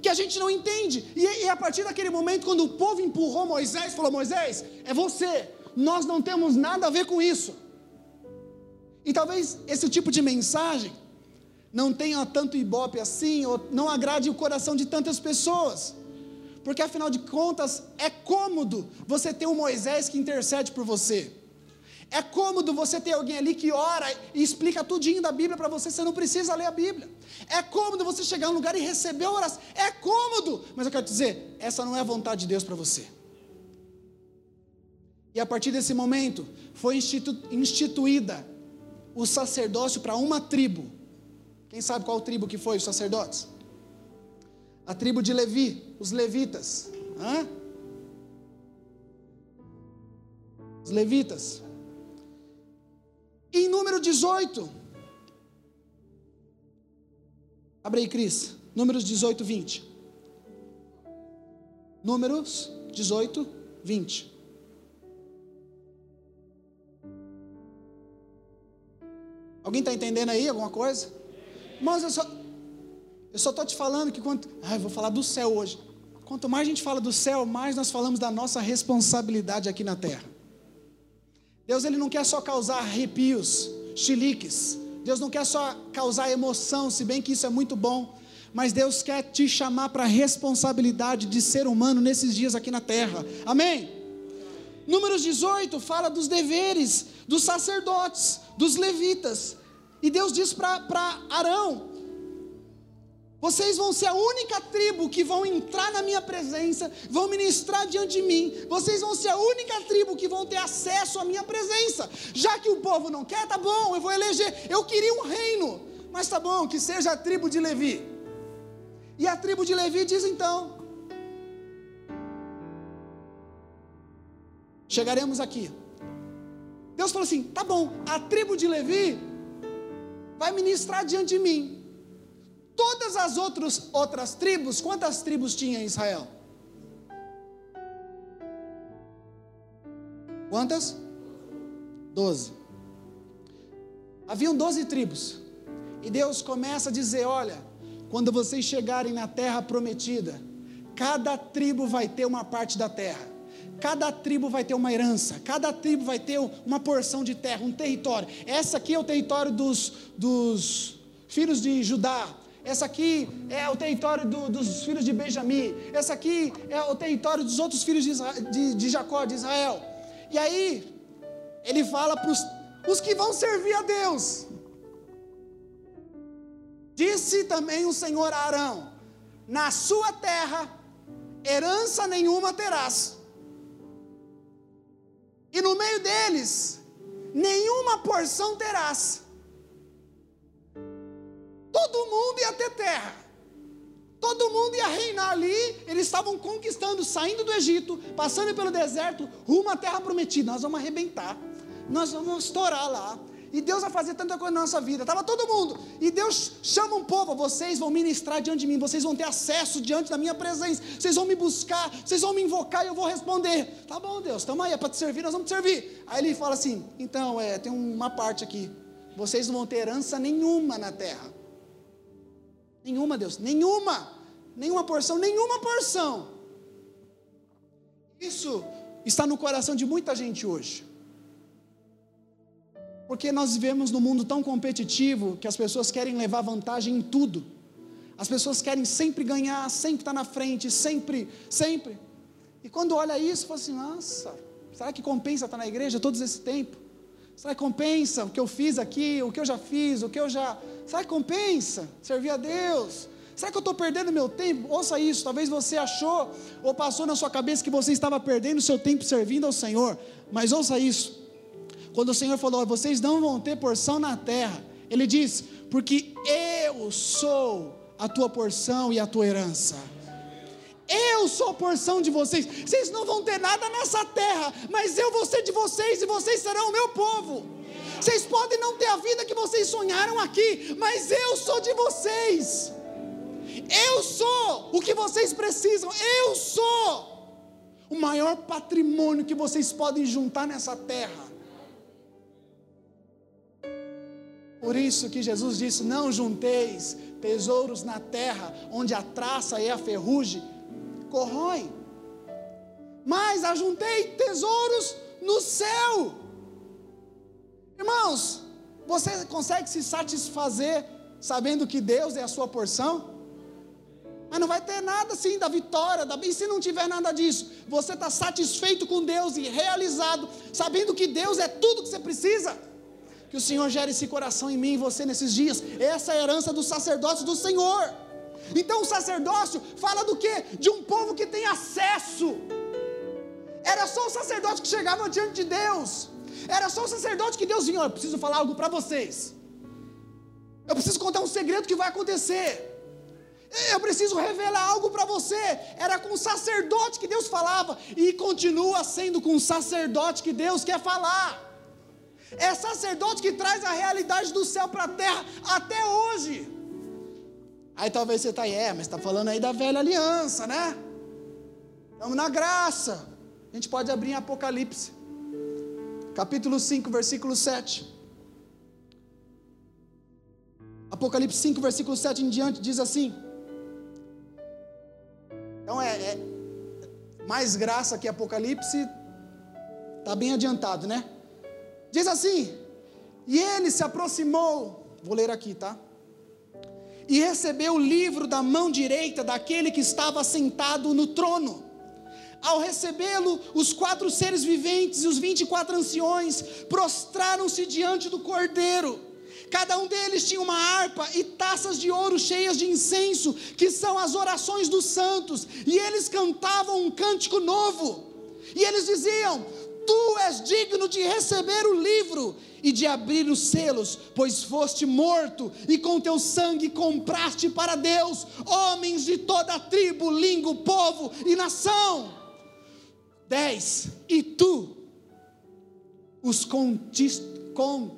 S1: que a gente não entende. E, e a partir daquele momento, quando o povo empurrou Moisés, falou: Moisés, é você, nós não temos nada a ver com isso. E talvez esse tipo de mensagem não tenha tanto ibope assim, ou não agrade o coração de tantas pessoas. Porque afinal de contas, é cômodo você ter um Moisés que intercede por você. É cômodo você ter alguém ali que ora e explica tudinho da Bíblia para você, você não precisa ler a Bíblia. É cômodo você chegar num lugar e receber oração. É cômodo, mas eu quero dizer, essa não é a vontade de Deus para você. E a partir desse momento, foi institu instituída o sacerdócio para uma tribo. Quem sabe qual tribo que foi os sacerdotes? A tribo de Levi, os levitas. Hã? Os levitas. Em número 18. Abre aí, Cris. Números 18, 20. Números 18, 20. Alguém está entendendo aí alguma coisa? Mas eu só eu só estou te falando que quanto. Ai, vou falar do céu hoje. Quanto mais a gente fala do céu, mais nós falamos da nossa responsabilidade aqui na terra. Deus ele não quer só causar arrepios, chiliques. Deus não quer só causar emoção, se bem que isso é muito bom. Mas Deus quer te chamar para a responsabilidade de ser humano nesses dias aqui na terra. Amém? Números 18 fala dos deveres dos sacerdotes, dos levitas. E Deus diz para Arão: vocês vão ser a única tribo que vão entrar na minha presença, vão ministrar diante de mim. Vocês vão ser a única tribo que vão ter acesso à minha presença. Já que o povo não quer, tá bom, eu vou eleger. Eu queria um reino, mas tá bom, que seja a tribo de Levi. E a tribo de Levi diz então: Chegaremos aqui. Deus falou assim: tá bom, a tribo de Levi vai ministrar diante de mim. Todas as outras, outras tribos, quantas tribos tinha em Israel? Quantas? Doze. Haviam doze tribos. E Deus começa a dizer: olha, quando vocês chegarem na terra prometida, cada tribo vai ter uma parte da terra. Cada tribo vai ter uma herança, cada tribo vai ter uma porção de terra, um território. Essa aqui é o território dos, dos filhos de Judá, essa aqui é o território do, dos filhos de Benjamim, essa aqui é o território dos outros filhos de, de, de Jacó, de Israel. E aí, ele fala para os que vão servir a Deus. Disse também o Senhor a Arão: Na sua terra, herança nenhuma terás, e no meio deles, nenhuma porção terás todo mundo ia ter terra. Todo mundo ia reinar ali, eles estavam conquistando, saindo do Egito, passando pelo deserto, rumo à terra prometida. Nós vamos arrebentar, nós vamos estourar lá. E Deus vai fazer tanta coisa na nossa vida. Estava todo mundo. E Deus chama um povo: vocês vão ministrar diante de mim, vocês vão ter acesso diante da minha presença, vocês vão me buscar, vocês vão me invocar e eu vou responder. Tá bom, Deus, estamos aí, é para te servir, nós vamos te servir. Aí ele fala assim: então, é, tem uma parte aqui. Vocês não vão ter herança nenhuma na terra. Nenhuma, Deus, nenhuma, nenhuma porção, nenhuma porção. Isso está no coração de muita gente hoje. Porque nós vivemos num mundo tão competitivo que as pessoas querem levar vantagem em tudo. As pessoas querem sempre ganhar, sempre estar na frente, sempre, sempre. E quando olha isso, fala assim: nossa, será que compensa estar na igreja todo esse tempo? Será que compensa o que eu fiz aqui, o que eu já fiz, o que eu já. Será que compensa servir a Deus? Será que eu estou perdendo meu tempo? Ouça isso, talvez você achou ou passou na sua cabeça que você estava perdendo seu tempo servindo ao Senhor, mas ouça isso. Quando o Senhor falou, vocês não vão ter porção na terra, Ele diz: Porque eu sou a tua porção e a tua herança. Eu sou a porção de vocês. Vocês não vão ter nada nessa terra, mas eu vou ser de vocês e vocês serão o meu povo. Vocês podem não ter a vida que vocês sonharam aqui, mas eu sou de vocês. Eu sou o que vocês precisam. Eu sou o maior patrimônio que vocês podem juntar nessa terra. Por isso que Jesus disse: Não junteis tesouros na terra, onde a traça e a ferrugem corroem, mas ajuntei tesouros no céu. Irmãos, você consegue se satisfazer sabendo que Deus é a sua porção? Mas não vai ter nada assim da vitória, da... e se não tiver nada disso, você está satisfeito com Deus e realizado, sabendo que Deus é tudo que você precisa. Que o Senhor gere esse coração em mim e você nesses dias. Essa é a herança do sacerdócio do Senhor. Então o sacerdócio fala do que? De um povo que tem acesso. Era só o sacerdote que chegava diante de Deus. Era só o sacerdote que Deus vinha, eu preciso falar algo para vocês. Eu preciso contar um segredo que vai acontecer. Eu preciso revelar algo para você. Era com o sacerdote que Deus falava e continua sendo com o sacerdote que Deus quer falar. É sacerdote que traz a realidade do céu para a terra até hoje. Aí talvez você está aí, é, mas está falando aí da velha aliança, né? Estamos na graça. A gente pode abrir em Apocalipse, capítulo 5, versículo 7. Apocalipse 5, versículo 7 em diante diz assim. Então é, é mais graça que Apocalipse, está bem adiantado, né? Diz assim: E ele se aproximou, vou ler aqui, tá? E recebeu o livro da mão direita daquele que estava sentado no trono. Ao recebê-lo, os quatro seres viventes e os vinte e quatro anciões prostraram-se diante do cordeiro. Cada um deles tinha uma harpa e taças de ouro cheias de incenso, que são as orações dos santos, e eles cantavam um cântico novo. E eles diziam: Tu és digno de receber o livro e de abrir os selos, pois foste morto e com teu sangue compraste para Deus homens de toda tribo, língua, povo e nação. 10. E tu os contist, con,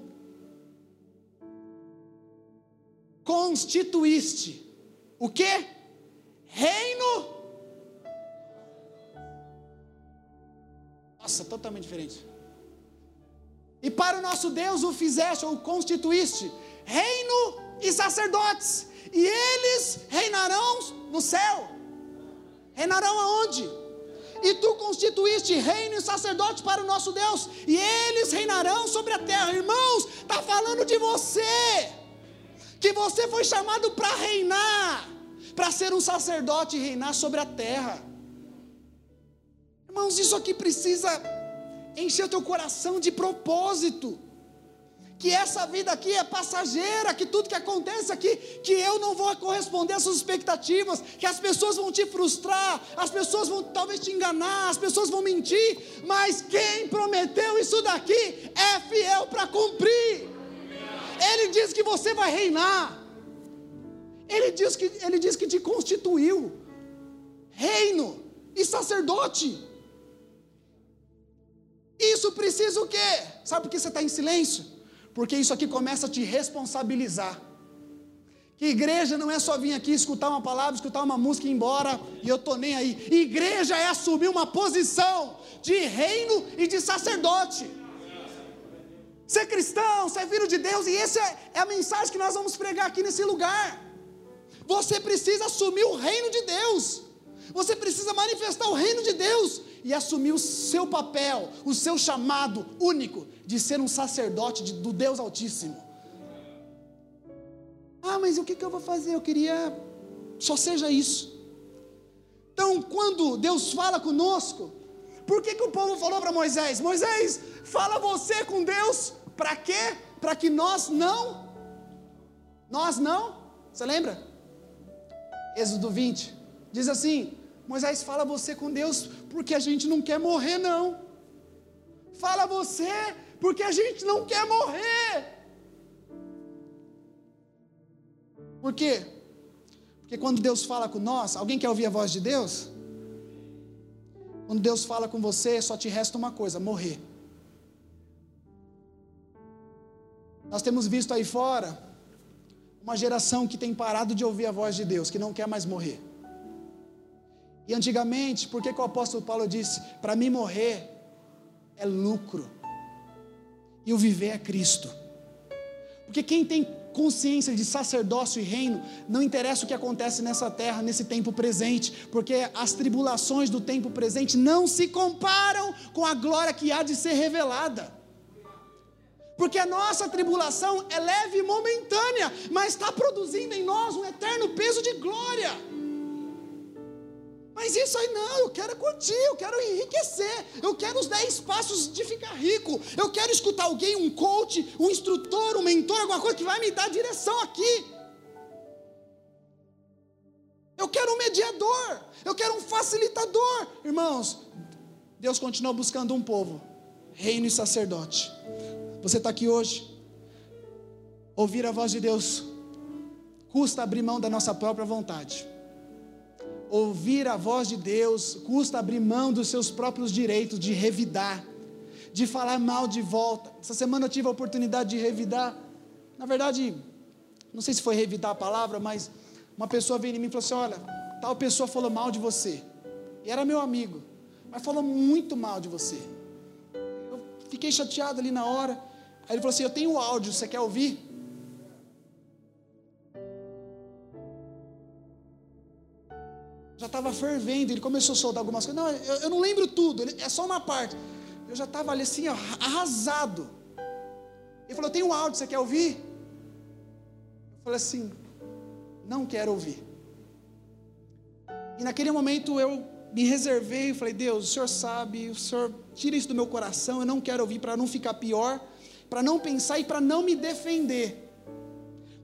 S1: constituíste o que? Reino Nossa, totalmente diferente. E para o nosso Deus o fizeste ou constituíste reino e sacerdotes, e eles reinarão no céu. Reinarão aonde? E tu constituíste reino e sacerdote para o nosso Deus, e eles reinarão sobre a terra. Irmãos, está falando de você, que você foi chamado para reinar, para ser um sacerdote e reinar sobre a terra. Irmãos, isso aqui precisa encher o teu coração de propósito. Que essa vida aqui é passageira, que tudo que acontece aqui, que eu não vou corresponder às suas expectativas, que as pessoas vão te frustrar, as pessoas vão talvez te enganar, as pessoas vão mentir, mas quem prometeu isso daqui é fiel para cumprir. Ele diz que você vai reinar. Ele diz que ele diz que te constituiu reino e sacerdote. Isso precisa o quê? Sabe por que você está em silêncio? Porque isso aqui começa a te responsabilizar. Que igreja não é só vir aqui escutar uma palavra, escutar uma música e ir embora e eu estou nem aí. Igreja é assumir uma posição de reino e de sacerdote. Ser cristão, ser filho de Deus, e essa é, é a mensagem que nós vamos pregar aqui nesse lugar. Você precisa assumir o reino de Deus. Você precisa manifestar o reino de Deus e assumir o seu papel, o seu chamado único de ser um sacerdote de, do Deus Altíssimo. Ah, mas o que, que eu vou fazer? Eu queria só seja isso. Então, quando Deus fala conosco, por que, que o povo falou para Moisés? Moisés, fala você com Deus, para quê? Para que nós não, nós não, você lembra? Êxodo 20, diz assim: Moisés, fala você com Deus, porque a gente não quer morrer, não. Fala você, porque a gente não quer morrer. Por quê? Porque quando Deus fala com nós, alguém quer ouvir a voz de Deus? Quando Deus fala com você, só te resta uma coisa: morrer. Nós temos visto aí fora uma geração que tem parado de ouvir a voz de Deus, que não quer mais morrer. E antigamente, por que, que o apóstolo Paulo disse: para mim morrer é lucro, e o viver é Cristo? Porque quem tem consciência de sacerdócio e reino, não interessa o que acontece nessa terra, nesse tempo presente, porque as tribulações do tempo presente não se comparam com a glória que há de ser revelada. Porque a nossa tribulação é leve e momentânea, mas está produzindo em nós um eterno peso de glória. Mas isso aí não, eu quero curtir, eu quero enriquecer, eu quero os 10 passos de ficar rico, eu quero escutar alguém, um coach, um instrutor, um mentor, alguma coisa que vai me dar direção aqui. Eu quero um mediador, eu quero um facilitador. Irmãos, Deus continua buscando um povo, reino e sacerdote. Você está aqui hoje, ouvir a voz de Deus custa abrir mão da nossa própria vontade ouvir a voz de Deus custa abrir mão dos seus próprios direitos de revidar, de falar mal de volta. Essa semana eu tive a oportunidade de revidar. Na verdade, não sei se foi revidar a palavra, mas uma pessoa veio em mim e falou assim: Olha, tal pessoa falou mal de você. E era meu amigo, mas falou muito mal de você. Eu fiquei chateado ali na hora. Aí ele falou assim: Eu tenho áudio, você quer ouvir? Já estava fervendo, ele começou a soltar algumas coisas. Não, eu, eu não lembro tudo, é só uma parte. Eu já estava ali assim, ó, arrasado. Ele falou: Tem um áudio, você quer ouvir? Eu falei assim: Não quero ouvir. E naquele momento eu me reservei falei: Deus, o Senhor sabe, o Senhor tira isso do meu coração, eu não quero ouvir para não ficar pior, para não pensar e para não me defender.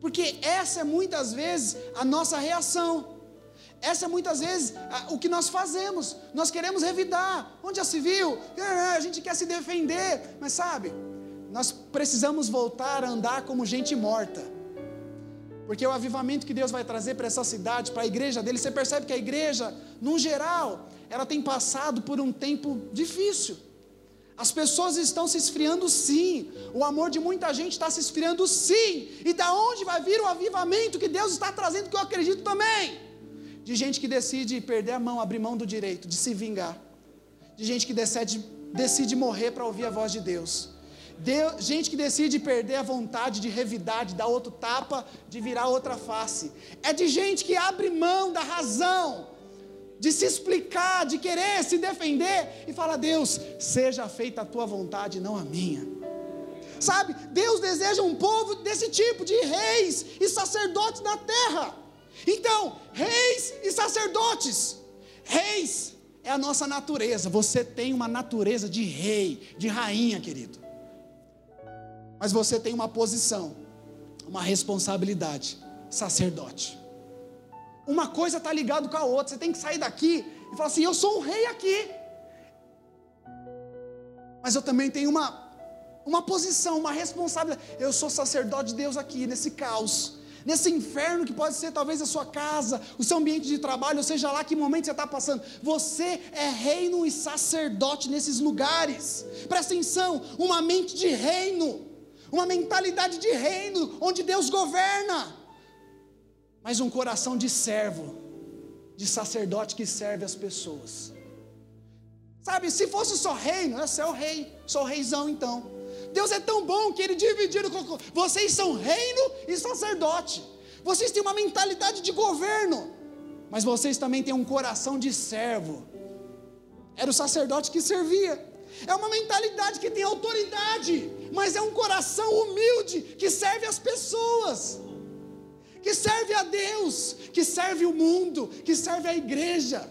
S1: Porque essa é muitas vezes a nossa reação. Essa é muitas vezes o que nós fazemos. Nós queremos revidar. Onde já se viu? É, a gente quer se defender. Mas sabe, nós precisamos voltar a andar como gente morta. Porque o avivamento que Deus vai trazer para essa cidade, para a igreja dele, você percebe que a igreja, no geral, ela tem passado por um tempo difícil. As pessoas estão se esfriando sim. O amor de muita gente está se esfriando sim. E da onde vai vir o avivamento que Deus está trazendo, que eu acredito também? De gente que decide perder a mão, abrir mão do direito, de se vingar, de gente que decide, decide morrer para ouvir a voz de Deus. Deus, gente que decide perder a vontade de revidar, de dar outro tapa, de virar outra face. É de gente que abre mão da razão, de se explicar, de querer se defender e fala: Deus, seja feita a tua vontade, não a minha. Sabe, Deus deseja um povo desse tipo, de reis e sacerdotes na terra. Então, reis e sacerdotes, reis é a nossa natureza. Você tem uma natureza de rei, de rainha, querido. Mas você tem uma posição, uma responsabilidade, sacerdote. Uma coisa está ligada com a outra. Você tem que sair daqui e falar assim: eu sou um rei aqui. Mas eu também tenho uma, uma posição, uma responsabilidade. Eu sou sacerdote de Deus aqui, nesse caos nesse inferno que pode ser talvez a sua casa, o seu ambiente de trabalho, ou seja lá que momento você está passando. Você é reino e sacerdote nesses lugares. Presta atenção, uma mente de reino, uma mentalidade de reino, onde Deus governa, mas um coração de servo, de sacerdote que serve as pessoas. Sabe, se fosse só reino, você é o rei, sou o reizão então. Deus é tão bom que Ele dividiu. Vocês são reino e sacerdote. Vocês têm uma mentalidade de governo, mas vocês também têm um coração de servo. Era o sacerdote que servia. É uma mentalidade que tem autoridade, mas é um coração humilde que serve as pessoas, que serve a Deus, que serve o mundo, que serve a igreja.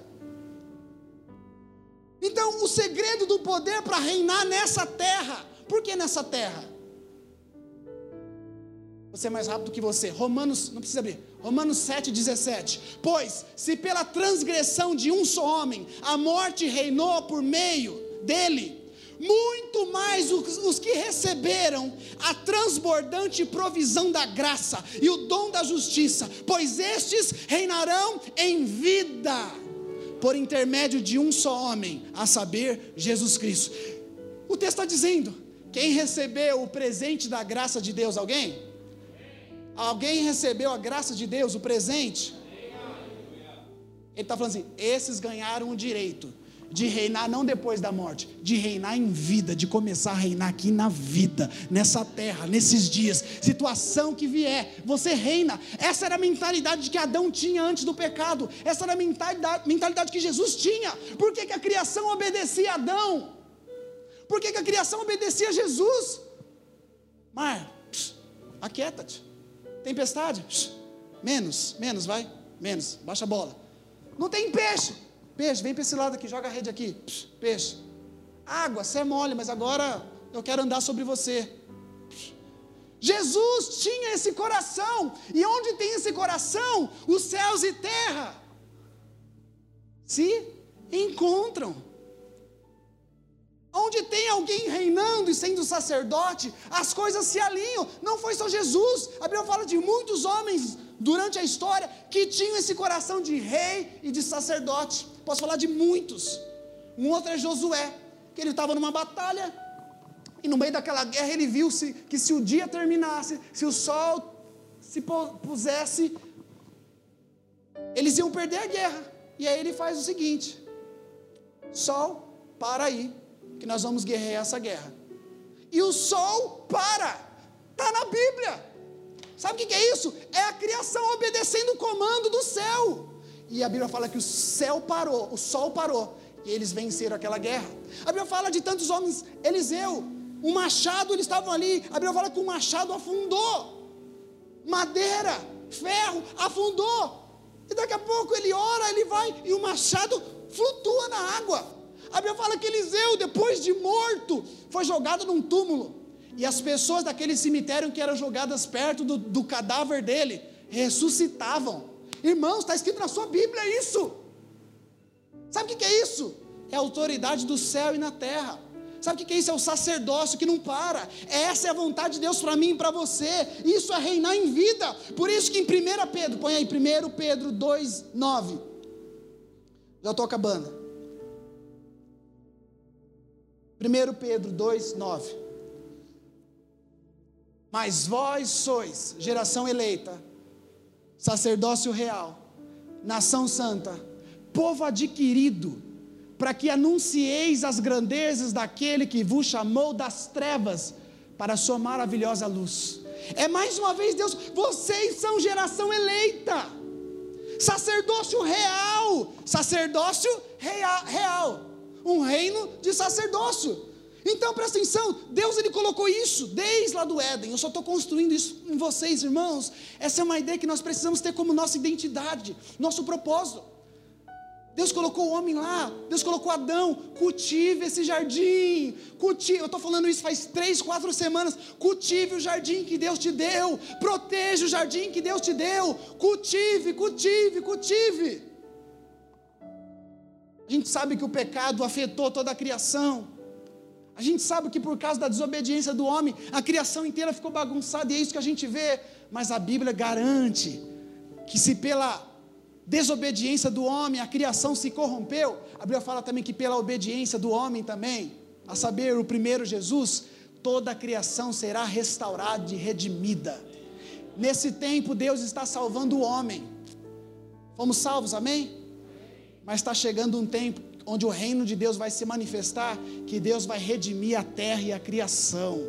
S1: Então, o segredo do poder para reinar nessa terra por que nessa terra? Você é mais rápido que você. Romanos, não precisa abrir. Romanos 7,17. Pois, se pela transgressão de um só homem a morte reinou por meio dele, muito mais os, os, que receberam a transbordante provisão da graça e o dom da justiça, pois estes reinarão em vida, por intermédio de um só homem, a saber, Jesus Cristo. O texto está dizendo: quem recebeu o presente da graça de Deus? Alguém? Alguém recebeu a graça de Deus, o presente? Ele está falando assim: esses ganharam o direito de reinar não depois da morte, de reinar em vida, de começar a reinar aqui na vida, nessa terra, nesses dias, situação que vier, você reina. Essa era a mentalidade que Adão tinha antes do pecado, essa era a mentalidade, mentalidade que Jesus tinha. Por que, que a criação obedecia a Adão? Por que, que a criação obedecia a Jesus? Mar, aquieta-te. Tempestade, menos, menos, vai, menos, baixa a bola. Não tem peixe Peixe, vem para esse lado aqui, joga a rede aqui. Peixe. Água, você é mole, mas agora eu quero andar sobre você. Jesus tinha esse coração, e onde tem esse coração, os céus e terra se encontram. Onde tem alguém reinando e sendo sacerdote, as coisas se alinham. Não foi só Jesus. A Bíblia fala de muitos homens durante a história que tinham esse coração de rei e de sacerdote. Posso falar de muitos. Um outro é Josué, que ele estava numa batalha e no meio daquela guerra ele viu -se que se o dia terminasse, se o sol se pusesse, eles iam perder a guerra. E aí ele faz o seguinte: Sol, para aí que nós vamos guerrear essa guerra. E o sol para, está na Bíblia. Sabe o que é isso? É a criação obedecendo o comando do céu. E a Bíblia fala que o céu parou, o sol parou, e eles venceram aquela guerra. A Bíblia fala de tantos homens, Eliseu, um machado, eles estavam ali, a Bíblia fala que o machado afundou, madeira, ferro, afundou. E daqui a pouco ele ora, ele vai, e o machado flutua na água. A Bíblia fala que Eliseu, depois de morto, foi jogado num túmulo. E as pessoas daquele cemitério que eram jogadas perto do, do cadáver dele ressuscitavam. Irmãos, está escrito na sua Bíblia isso. Sabe o que é isso? É a autoridade do céu e na terra. Sabe o que é isso? É o sacerdócio que não para. Essa é a vontade de Deus para mim e para você. Isso é reinar em vida. Por isso que em 1 Pedro, põe aí 1 Pedro 2, 9. Já estou acabando. 1 Pedro 2, 9. Mas vós sois geração eleita, sacerdócio real, nação santa, povo adquirido, para que anuncieis as grandezas daquele que vos chamou das trevas para a sua maravilhosa luz. É mais uma vez Deus, vocês são geração eleita, sacerdócio real, sacerdócio real, real um reino de sacerdócio. Então presta atenção, Deus ele colocou isso desde lá do Éden. Eu só estou construindo isso em vocês, irmãos. Essa é uma ideia que nós precisamos ter como nossa identidade, nosso propósito. Deus colocou o homem lá, Deus colocou Adão, cultive esse jardim, cultive, eu estou falando isso faz três, quatro semanas, cultive o jardim que Deus te deu, proteja o jardim que Deus te deu, cultive, cultive, cultive. A gente sabe que o pecado afetou toda a criação. A gente sabe que por causa da desobediência do homem, a criação inteira ficou bagunçada, e é isso que a gente vê. Mas a Bíblia garante que se pela desobediência do homem a criação se corrompeu, a Bíblia fala também que pela obediência do homem também, a saber, o primeiro Jesus, toda a criação será restaurada e redimida. Nesse tempo, Deus está salvando o homem. Fomos salvos, amém? Mas está chegando um tempo onde o reino de Deus vai se manifestar, que Deus vai redimir a terra e a criação.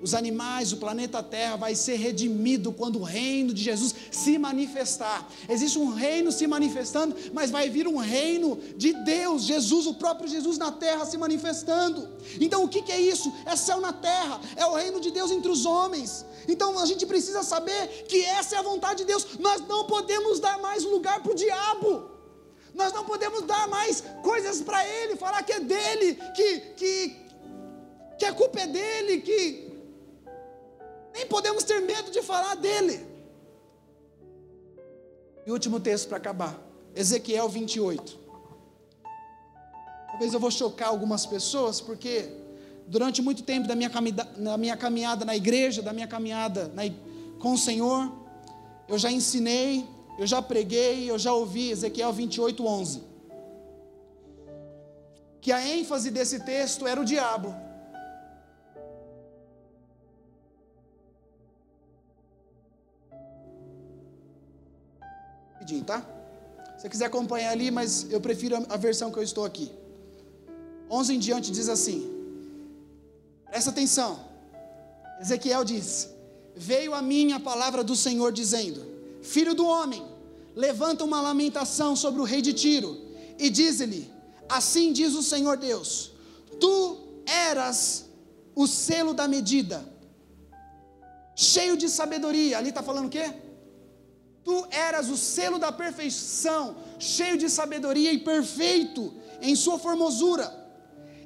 S1: Os animais, o planeta Terra vai ser redimido quando o reino de Jesus se manifestar. Existe um reino se manifestando, mas vai vir um reino de Deus, Jesus, o próprio Jesus na terra se manifestando. Então o que, é isso? É céu na terra, é o reino de Deus entre os homens. Então a gente precisa saber que essa é a vontade de Deus. Nós não podemos dar mais lugar para o diabo. Nós não podemos dar mais coisas para Ele, falar que é dele, que, que, que a culpa é dele, que nem podemos ter medo de falar dele. E último texto para acabar, Ezequiel 28. Talvez eu vou chocar algumas pessoas, porque durante muito tempo da minha, na minha caminhada na igreja, da minha caminhada na, com o Senhor, eu já ensinei, eu já preguei, eu já ouvi Ezequiel 28, 11. Que a ênfase desse texto era o diabo. Rapidinho, tá? Se você quiser acompanhar ali, mas eu prefiro a versão que eu estou aqui. 11 em diante diz assim: Presta atenção. Ezequiel diz: Veio a mim a palavra do Senhor dizendo: Filho do homem, levanta uma lamentação sobre o rei de Tiro e diz-lhe: Assim diz o Senhor Deus: Tu eras o selo da medida, cheio de sabedoria. Ali está falando o quê? Tu eras o selo da perfeição, cheio de sabedoria e perfeito em sua formosura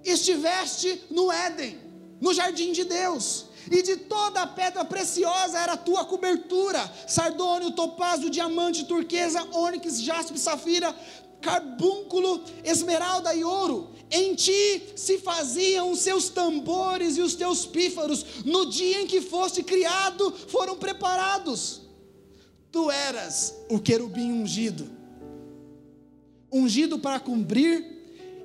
S1: estiveste no Éden, no jardim de Deus, e de toda a pedra preciosa era a tua cobertura: sardônio, topázio, diamante, turquesa, ônix, jaspe, safira, carbúnculo, esmeralda e ouro. Em ti se faziam os seus tambores e os teus pífaros, no dia em que foste criado, foram preparados. Tu eras o querubim ungido, ungido para cumprir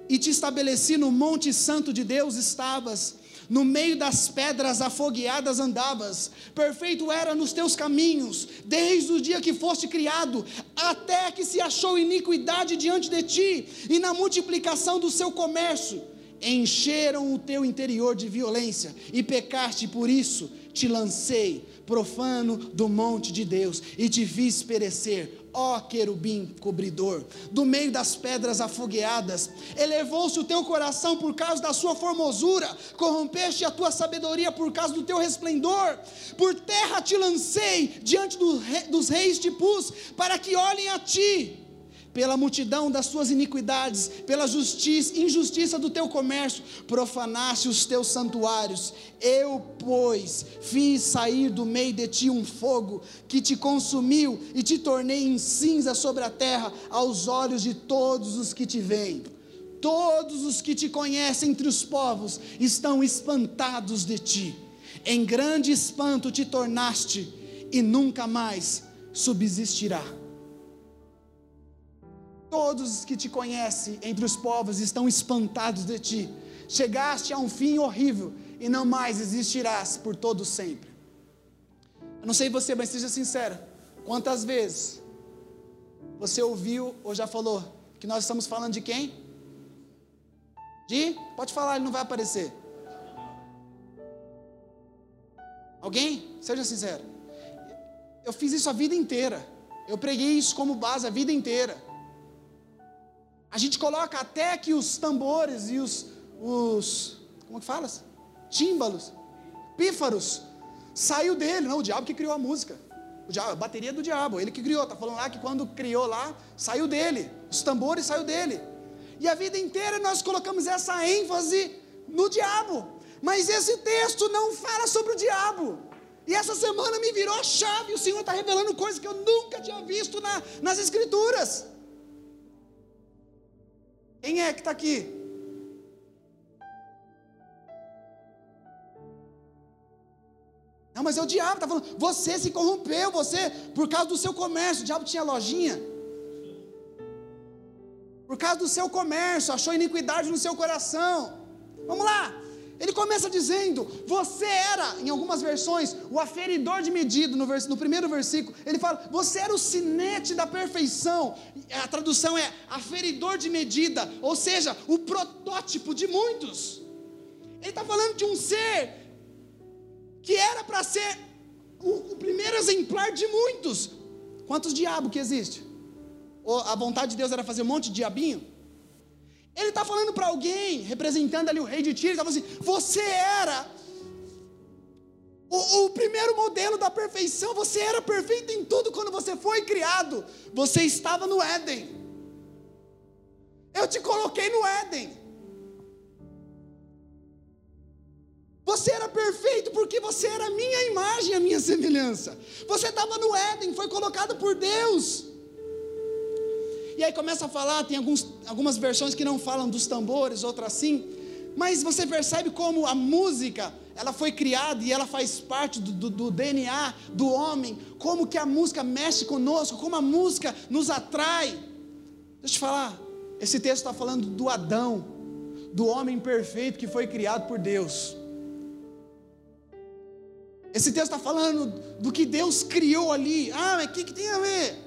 S1: e te estabeleci no monte santo de Deus estavas, no meio das pedras afogueadas andavas, perfeito era nos teus caminhos, desde o dia que foste criado, até que se achou iniquidade diante de ti, e na multiplicação do seu comércio, encheram o teu interior de violência, e pecaste por isso, te lancei, profano do monte de Deus, e te fiz perecer ó querubim cobridor, do meio das pedras afogueadas, elevou-se o teu coração por causa da sua formosura, corrompeste a tua sabedoria por causa do teu resplendor, por terra te lancei, diante do, dos reis te pus, para que olhem a ti, pela multidão das suas iniquidades, pela justiça, injustiça do teu comércio, profanaste os teus santuários. Eu, pois, fiz sair do meio de ti um fogo que te consumiu e te tornei em cinza sobre a terra, aos olhos de todos os que te veem. Todos os que te conhecem entre os povos estão espantados de ti. Em grande espanto te tornaste e nunca mais subsistirá. Todos os que te conhecem entre os povos estão espantados de ti. Chegaste a um fim horrível e não mais existirás por todo sempre. Eu não sei você, mas seja sincera. Quantas vezes você ouviu ou já falou que nós estamos falando de quem? De? Pode falar, ele não vai aparecer. Alguém? Seja sincero. Eu fiz isso a vida inteira. Eu preguei isso como base a vida inteira. A gente coloca até que os tambores e os, os como que fala? Tímbalos, pífaros, saiu dele, não, o diabo que criou a música. O diabo, a bateria do diabo, ele que criou, está falando lá que quando criou lá, saiu dele, os tambores saiu dele. E a vida inteira nós colocamos essa ênfase no diabo. Mas esse texto não fala sobre o diabo. E essa semana me virou a chave, o Senhor está revelando coisas que eu nunca tinha visto na, nas Escrituras. Quem é que está aqui? Não, mas é o diabo, está falando, você se corrompeu, você, por causa do seu comércio, o diabo tinha lojinha. Por causa do seu comércio, achou iniquidade no seu coração. Vamos lá, ele começa dizendo: Você era, em algumas versões, o aferidor de medida, no, no primeiro versículo. Ele fala: Você era o sinete da perfeição. A tradução é aferidor de medida, ou seja, o protótipo de muitos. Ele está falando de um ser que era para ser o, o, primeiro exemplar de muitos. Quantos diabos que existe? Ou a vontade de Deus era fazer um monte de diabinho? Ele está falando para alguém, representando ali o rei de Tiro, ele está falando assim: você era o, o, primeiro modelo da perfeição, você era perfeito em tudo quando você foi criado, você estava no Éden. Eu te coloquei no Éden. Você era perfeito porque você era a minha imagem, a minha semelhança. Você estava no Éden, foi colocado por Deus. E aí começa a falar, tem alguns, algumas versões que não falam dos tambores, outras sim, mas você percebe como a música, ela foi criada e ela faz parte do, do, do, DNA do homem, como que a música mexe conosco, como a música nos atrai. Deixa eu te falar, esse texto está falando do Adão, do homem perfeito que foi criado por Deus. Esse texto está falando do que Deus criou ali. Ah, mas o que, que tem a ver?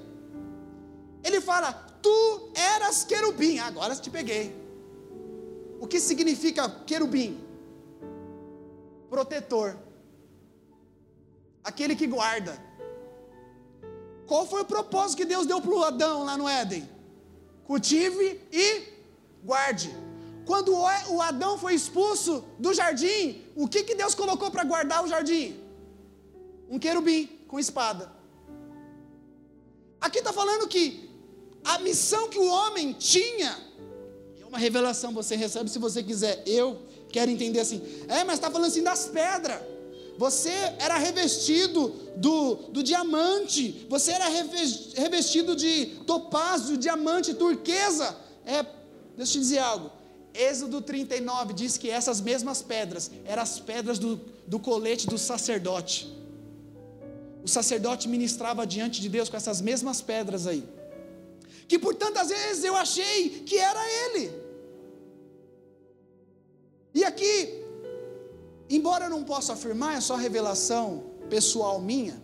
S1: Ele fala: Tu eras querubim. Agora te peguei. O que significa querubim? Protetor. Aquele que guarda. Qual foi o propósito que Deus deu para o Adão lá no Éden? Cultive e guarde. Quando o Adão foi expulso do jardim, o que, que Deus colocou para guardar o jardim? um querubim com espada. Aqui está falando que a missão que o homem tinha, é uma revelação, você recebe se você quiser. Eu quero entender assim, é, mas está falando assim das pedras. Você era revestido do, do diamante, você era revestido de topázio, diamante, turquesa. É, deixa eu te dizer algo. Êxodo 39 diz que essas mesmas pedras eram as pedras do, do colete do sacerdote o sacerdote ministrava diante de Deus com essas mesmas pedras aí. Que por tantas vezes eu achei que era ele. E aqui, embora eu não possa afirmar, é só revelação pessoal minha,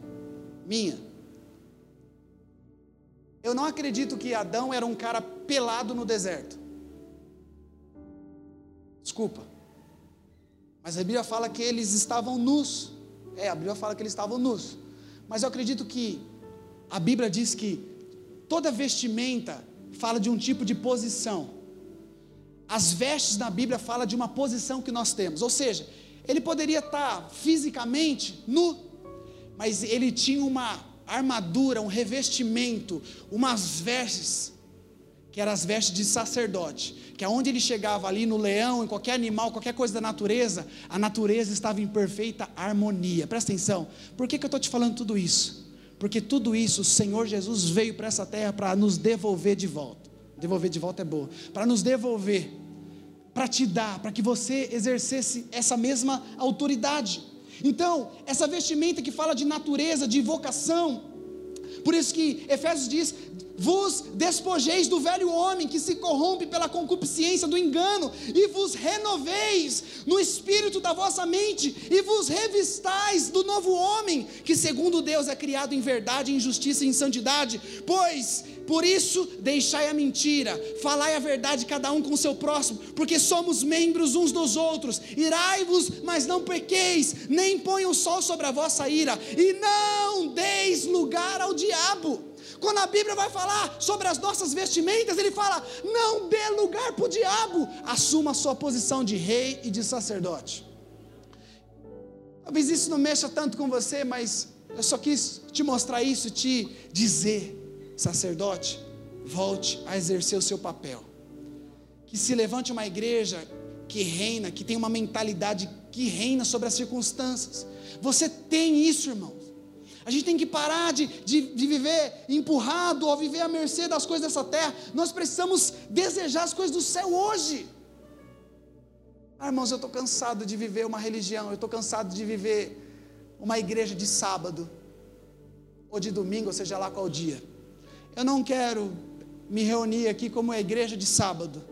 S1: minha. Eu não acredito que Adão era um cara pelado no deserto. Desculpa. Mas a Bíblia fala que eles estavam nus. É, a Bíblia fala que eles estavam nus. Mas eu acredito que a Bíblia diz que toda vestimenta fala de um tipo de posição. As vestes na Bíblia fala de uma posição que nós temos. Ou seja, ele poderia estar fisicamente nu, mas ele tinha uma armadura, um revestimento, umas vestes que eram as vestes de sacerdote, que aonde ele chegava ali no leão, em qualquer animal, qualquer coisa da natureza, a natureza estava em perfeita harmonia. Presta atenção. Por que, que eu estou te falando tudo isso? Porque tudo isso o Senhor Jesus veio para essa terra para nos devolver de volta. Devolver de volta é boa. Para nos devolver, para te dar, para que você exercesse essa mesma autoridade. Então, essa vestimenta que fala de natureza, de vocação, por isso que Efésios diz: vos despojeis do velho homem que se corrompe pela concupiscência do engano, e vos renoveis no espírito da vossa mente, e vos revistais do novo homem, que segundo Deus é criado em verdade, em justiça e em santidade. Pois, por isso, deixai a mentira, falai a verdade cada um com o seu próximo, porque somos membros uns dos outros. Irai-vos, mas não pequeis, nem ponham o sol sobre a vossa ira, e não deis lugar ao diabo. Quando a Bíblia vai falar sobre as nossas vestimentas, ele fala: não dê lugar para o diabo, assuma a sua posição de rei e de sacerdote. Talvez isso não mexa tanto com você, mas eu só quis te mostrar isso, te dizer, sacerdote, volte a exercer o seu papel. Que se levante uma igreja que reina, que tem uma mentalidade que reina sobre as circunstâncias. Você tem isso, irmão. A gente tem que parar de, de, de, viver empurrado ou viver à mercê das coisas dessa terra. Nós precisamos desejar as coisas do céu hoje. Ah, irmãos, eu estou cansado de viver uma religião, eu estou cansado de viver uma igreja de sábado, ou de domingo, ou seja lá qual dia. Eu não quero me reunir aqui como a igreja de sábado.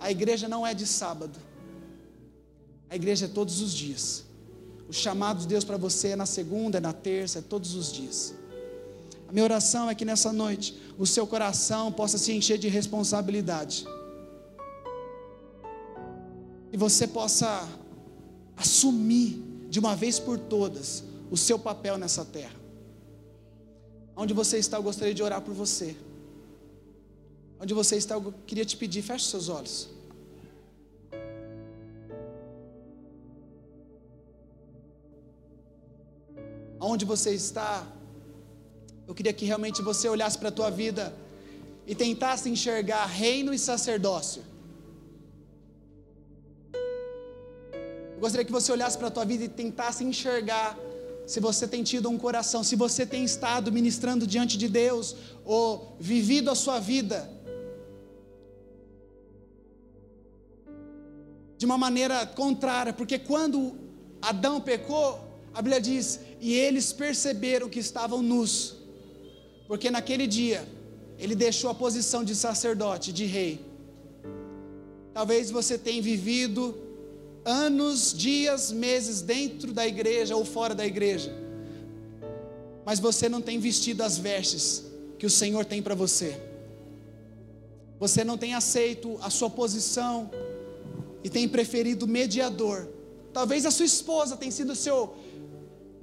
S1: A igreja não é de sábado. A igreja é todos os dias. O chamado de Deus para você é na segunda, é na terça, é todos os dias. A minha oração é que nessa noite o seu coração possa se encher de responsabilidade. E você possa assumir de uma vez por todas o seu papel nessa terra. Onde você está, eu gostaria de orar por você. Onde você está, eu queria te pedir, feche seus olhos. aonde você está. Eu queria que realmente você olhasse para a tua vida e tentasse enxergar reino e sacerdócio. Eu gostaria que você olhasse para a tua vida e tentasse enxergar se você tem tido um coração, se você tem estado ministrando diante de Deus ou vivido a sua vida de uma maneira contrária, porque quando Adão pecou, a Bíblia diz: e eles perceberam que estavam nus, porque naquele dia ele deixou a posição de sacerdote, de rei. Talvez você tenha vivido anos, dias, meses dentro da igreja ou fora da igreja, mas você não tem vestido as vestes que o Senhor tem para você. Você não tem aceito a sua posição e tem preferido mediador. Talvez a sua esposa tenha sido seu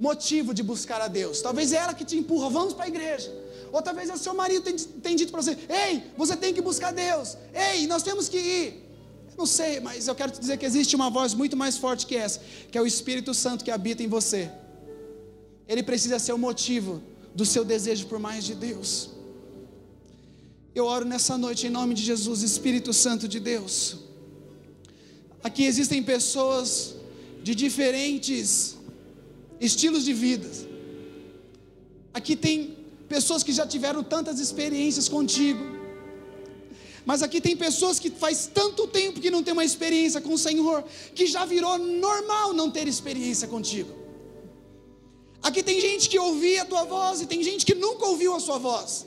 S1: motivo de buscar a Deus. Talvez é ela que te empurra, vamos para a igreja. Ou talvez é o seu marido tem, tem dito para você: Ei, você tem que buscar Deus. Ei, nós temos que ir. não sei, mas eu quero te dizer que existe uma voz muito mais forte que essa, que é o Espírito Santo que habita em você. Ele precisa ser o motivo do seu desejo por mais de Deus. Eu oro nessa noite em nome de Jesus, Espírito Santo de Deus. Aqui existem pessoas de diferentes estilos de vida. Aqui tem pessoas que já tiveram tantas experiências contigo. Mas aqui tem pessoas que faz tanto tempo que não tem uma experiência com o Senhor, que já virou normal não ter experiência contigo. Aqui tem gente que ouvia a tua voz e tem gente que nunca ouviu a sua voz.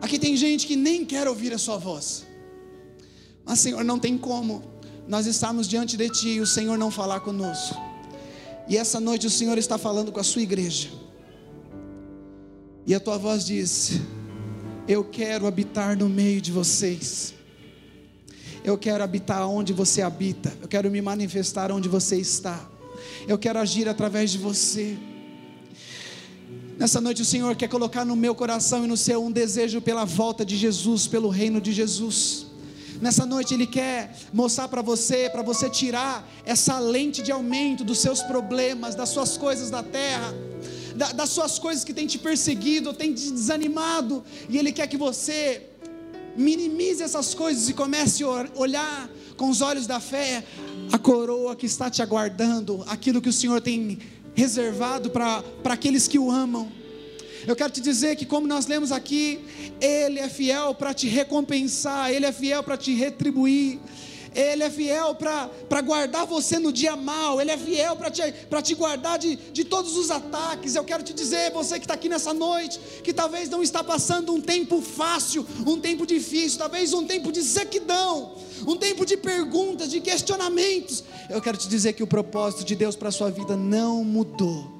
S1: Aqui tem gente que nem quer ouvir a sua voz. Mas, Senhor, não tem como nós estarmos diante de Ti e o Senhor não falar conosco. E essa noite o Senhor está falando com a sua igreja. E a tua voz diz: Eu quero habitar no meio de vocês. Eu quero habitar onde você habita. Eu quero me manifestar onde você está. Eu quero agir através de você. Nessa noite o Senhor quer colocar no meu coração e no seu um desejo pela volta de Jesus, pelo reino de Jesus. Nessa noite Ele quer mostrar para você, para você tirar essa lente de aumento dos seus problemas, das suas coisas da terra, da, das suas coisas que tem te perseguido, tem te desanimado, e Ele quer que você minimize essas coisas e comece a olhar com os olhos da fé a coroa que está te aguardando, aquilo que o Senhor tem reservado para aqueles que o amam. Eu quero te dizer que, como nós lemos aqui, Ele é fiel para te recompensar, Ele é fiel para te retribuir. Ele é fiel para guardar você no dia mal, Ele é fiel para te, te guardar de, de todos os ataques. Eu quero te dizer, você que está aqui nessa noite, que talvez não está passando um tempo fácil, um tempo difícil, talvez um tempo de sequidão, um tempo de perguntas, de questionamentos. Eu quero te dizer que o propósito de Deus para a sua vida não mudou.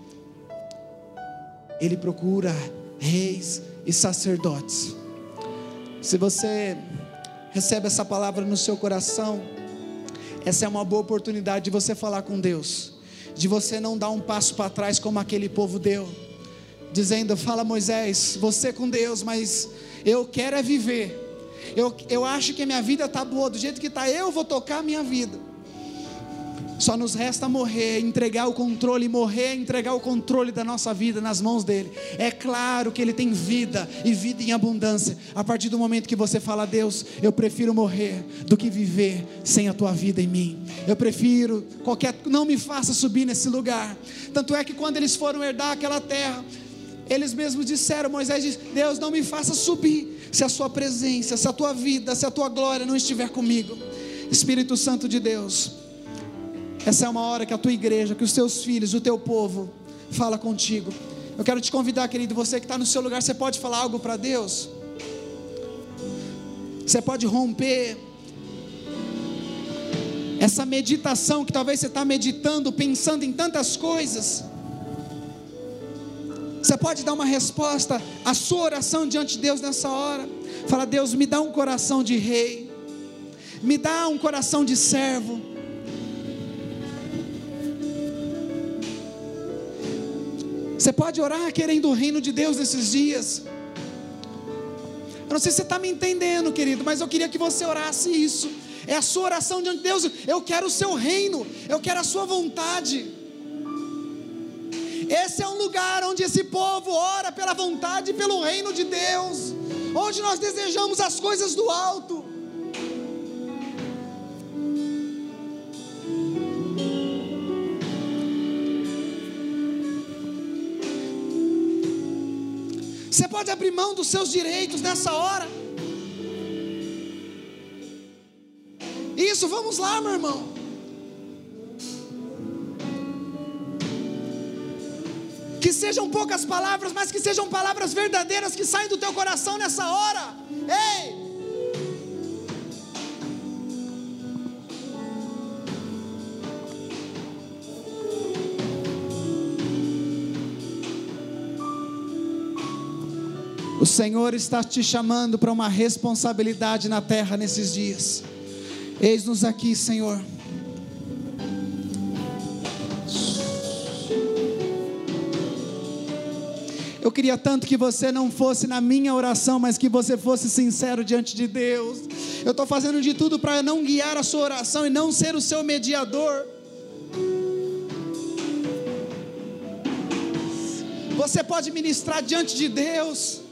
S1: Ele procura reis e sacerdotes. Se você recebe essa palavra no seu coração, essa é uma boa oportunidade de você falar com Deus, de você não dar um passo para trás como aquele povo deu, dizendo: Fala Moisés, você com Deus, mas eu quero é viver. Eu, eu acho que a minha vida está boa, do jeito que está, eu vou tocar a minha vida. Só nos resta morrer, entregar o controle, morrer, entregar o controle da nossa vida nas mãos dele. É claro que ele tem vida e vida em abundância. A partir do momento que você fala, Deus, eu prefiro morrer do que viver sem a tua vida em mim. Eu prefiro qualquer, não me faça subir nesse lugar. Tanto é que quando eles foram herdar aquela terra, eles mesmos disseram, Moisés disse: Deus, não me faça subir se a sua presença, se a tua vida, se a tua glória não estiver comigo. Espírito Santo de Deus, essa é uma hora que a tua igreja, que os teus filhos, o teu povo, fala contigo. Eu quero te convidar, querido, você que está no seu lugar, você pode falar algo para Deus. Você pode romper essa meditação que talvez você está meditando, pensando em tantas coisas. Você pode dar uma resposta à sua oração diante de Deus nessa hora. Fala, Deus, me dá um coração de rei, me dá um coração de servo Você pode orar querendo o reino de Deus nesses dias. Eu não sei se você está me entendendo, querido, mas eu queria que você orasse isso. É a sua oração diante de Deus. Eu quero o seu reino, eu quero a sua vontade. Esse é um lugar onde esse povo ora pela vontade e pelo reino de Deus, onde nós desejamos as coisas do alto. Você pode abrir mão dos seus direitos nessa hora. isso, vamos lá, meu irmão. Que sejam poucas palavras, mas que sejam palavras verdadeiras que saem do teu coração nessa hora. Ei! Senhor está te chamando para uma responsabilidade na terra nesses dias. Eis-nos aqui, Senhor. Eu queria tanto que você não fosse na minha oração, mas que você fosse sincero diante de Deus. Eu estou fazendo de tudo para não guiar a sua oração e não ser o seu mediador. Você pode ministrar diante de Deus.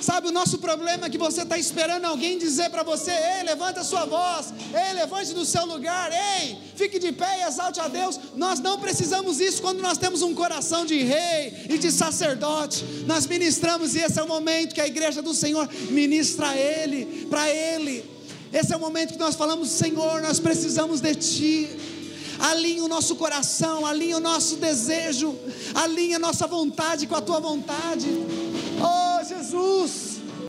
S1: Sabe, o nosso problema é que você está esperando alguém dizer para você: ei, levanta a sua voz, ei, levante do seu lugar, ei, fique de pé e exalte a Deus. Nós não precisamos isso quando nós temos um coração de rei e de sacerdote. Nós ministramos e esse é o momento que a igreja do Senhor ministra a Ele, para Ele. Esse é o momento que nós falamos: Senhor, nós precisamos de Ti alinha o nosso coração, alinha o nosso desejo, alinha a nossa vontade com a tua vontade. Jesus.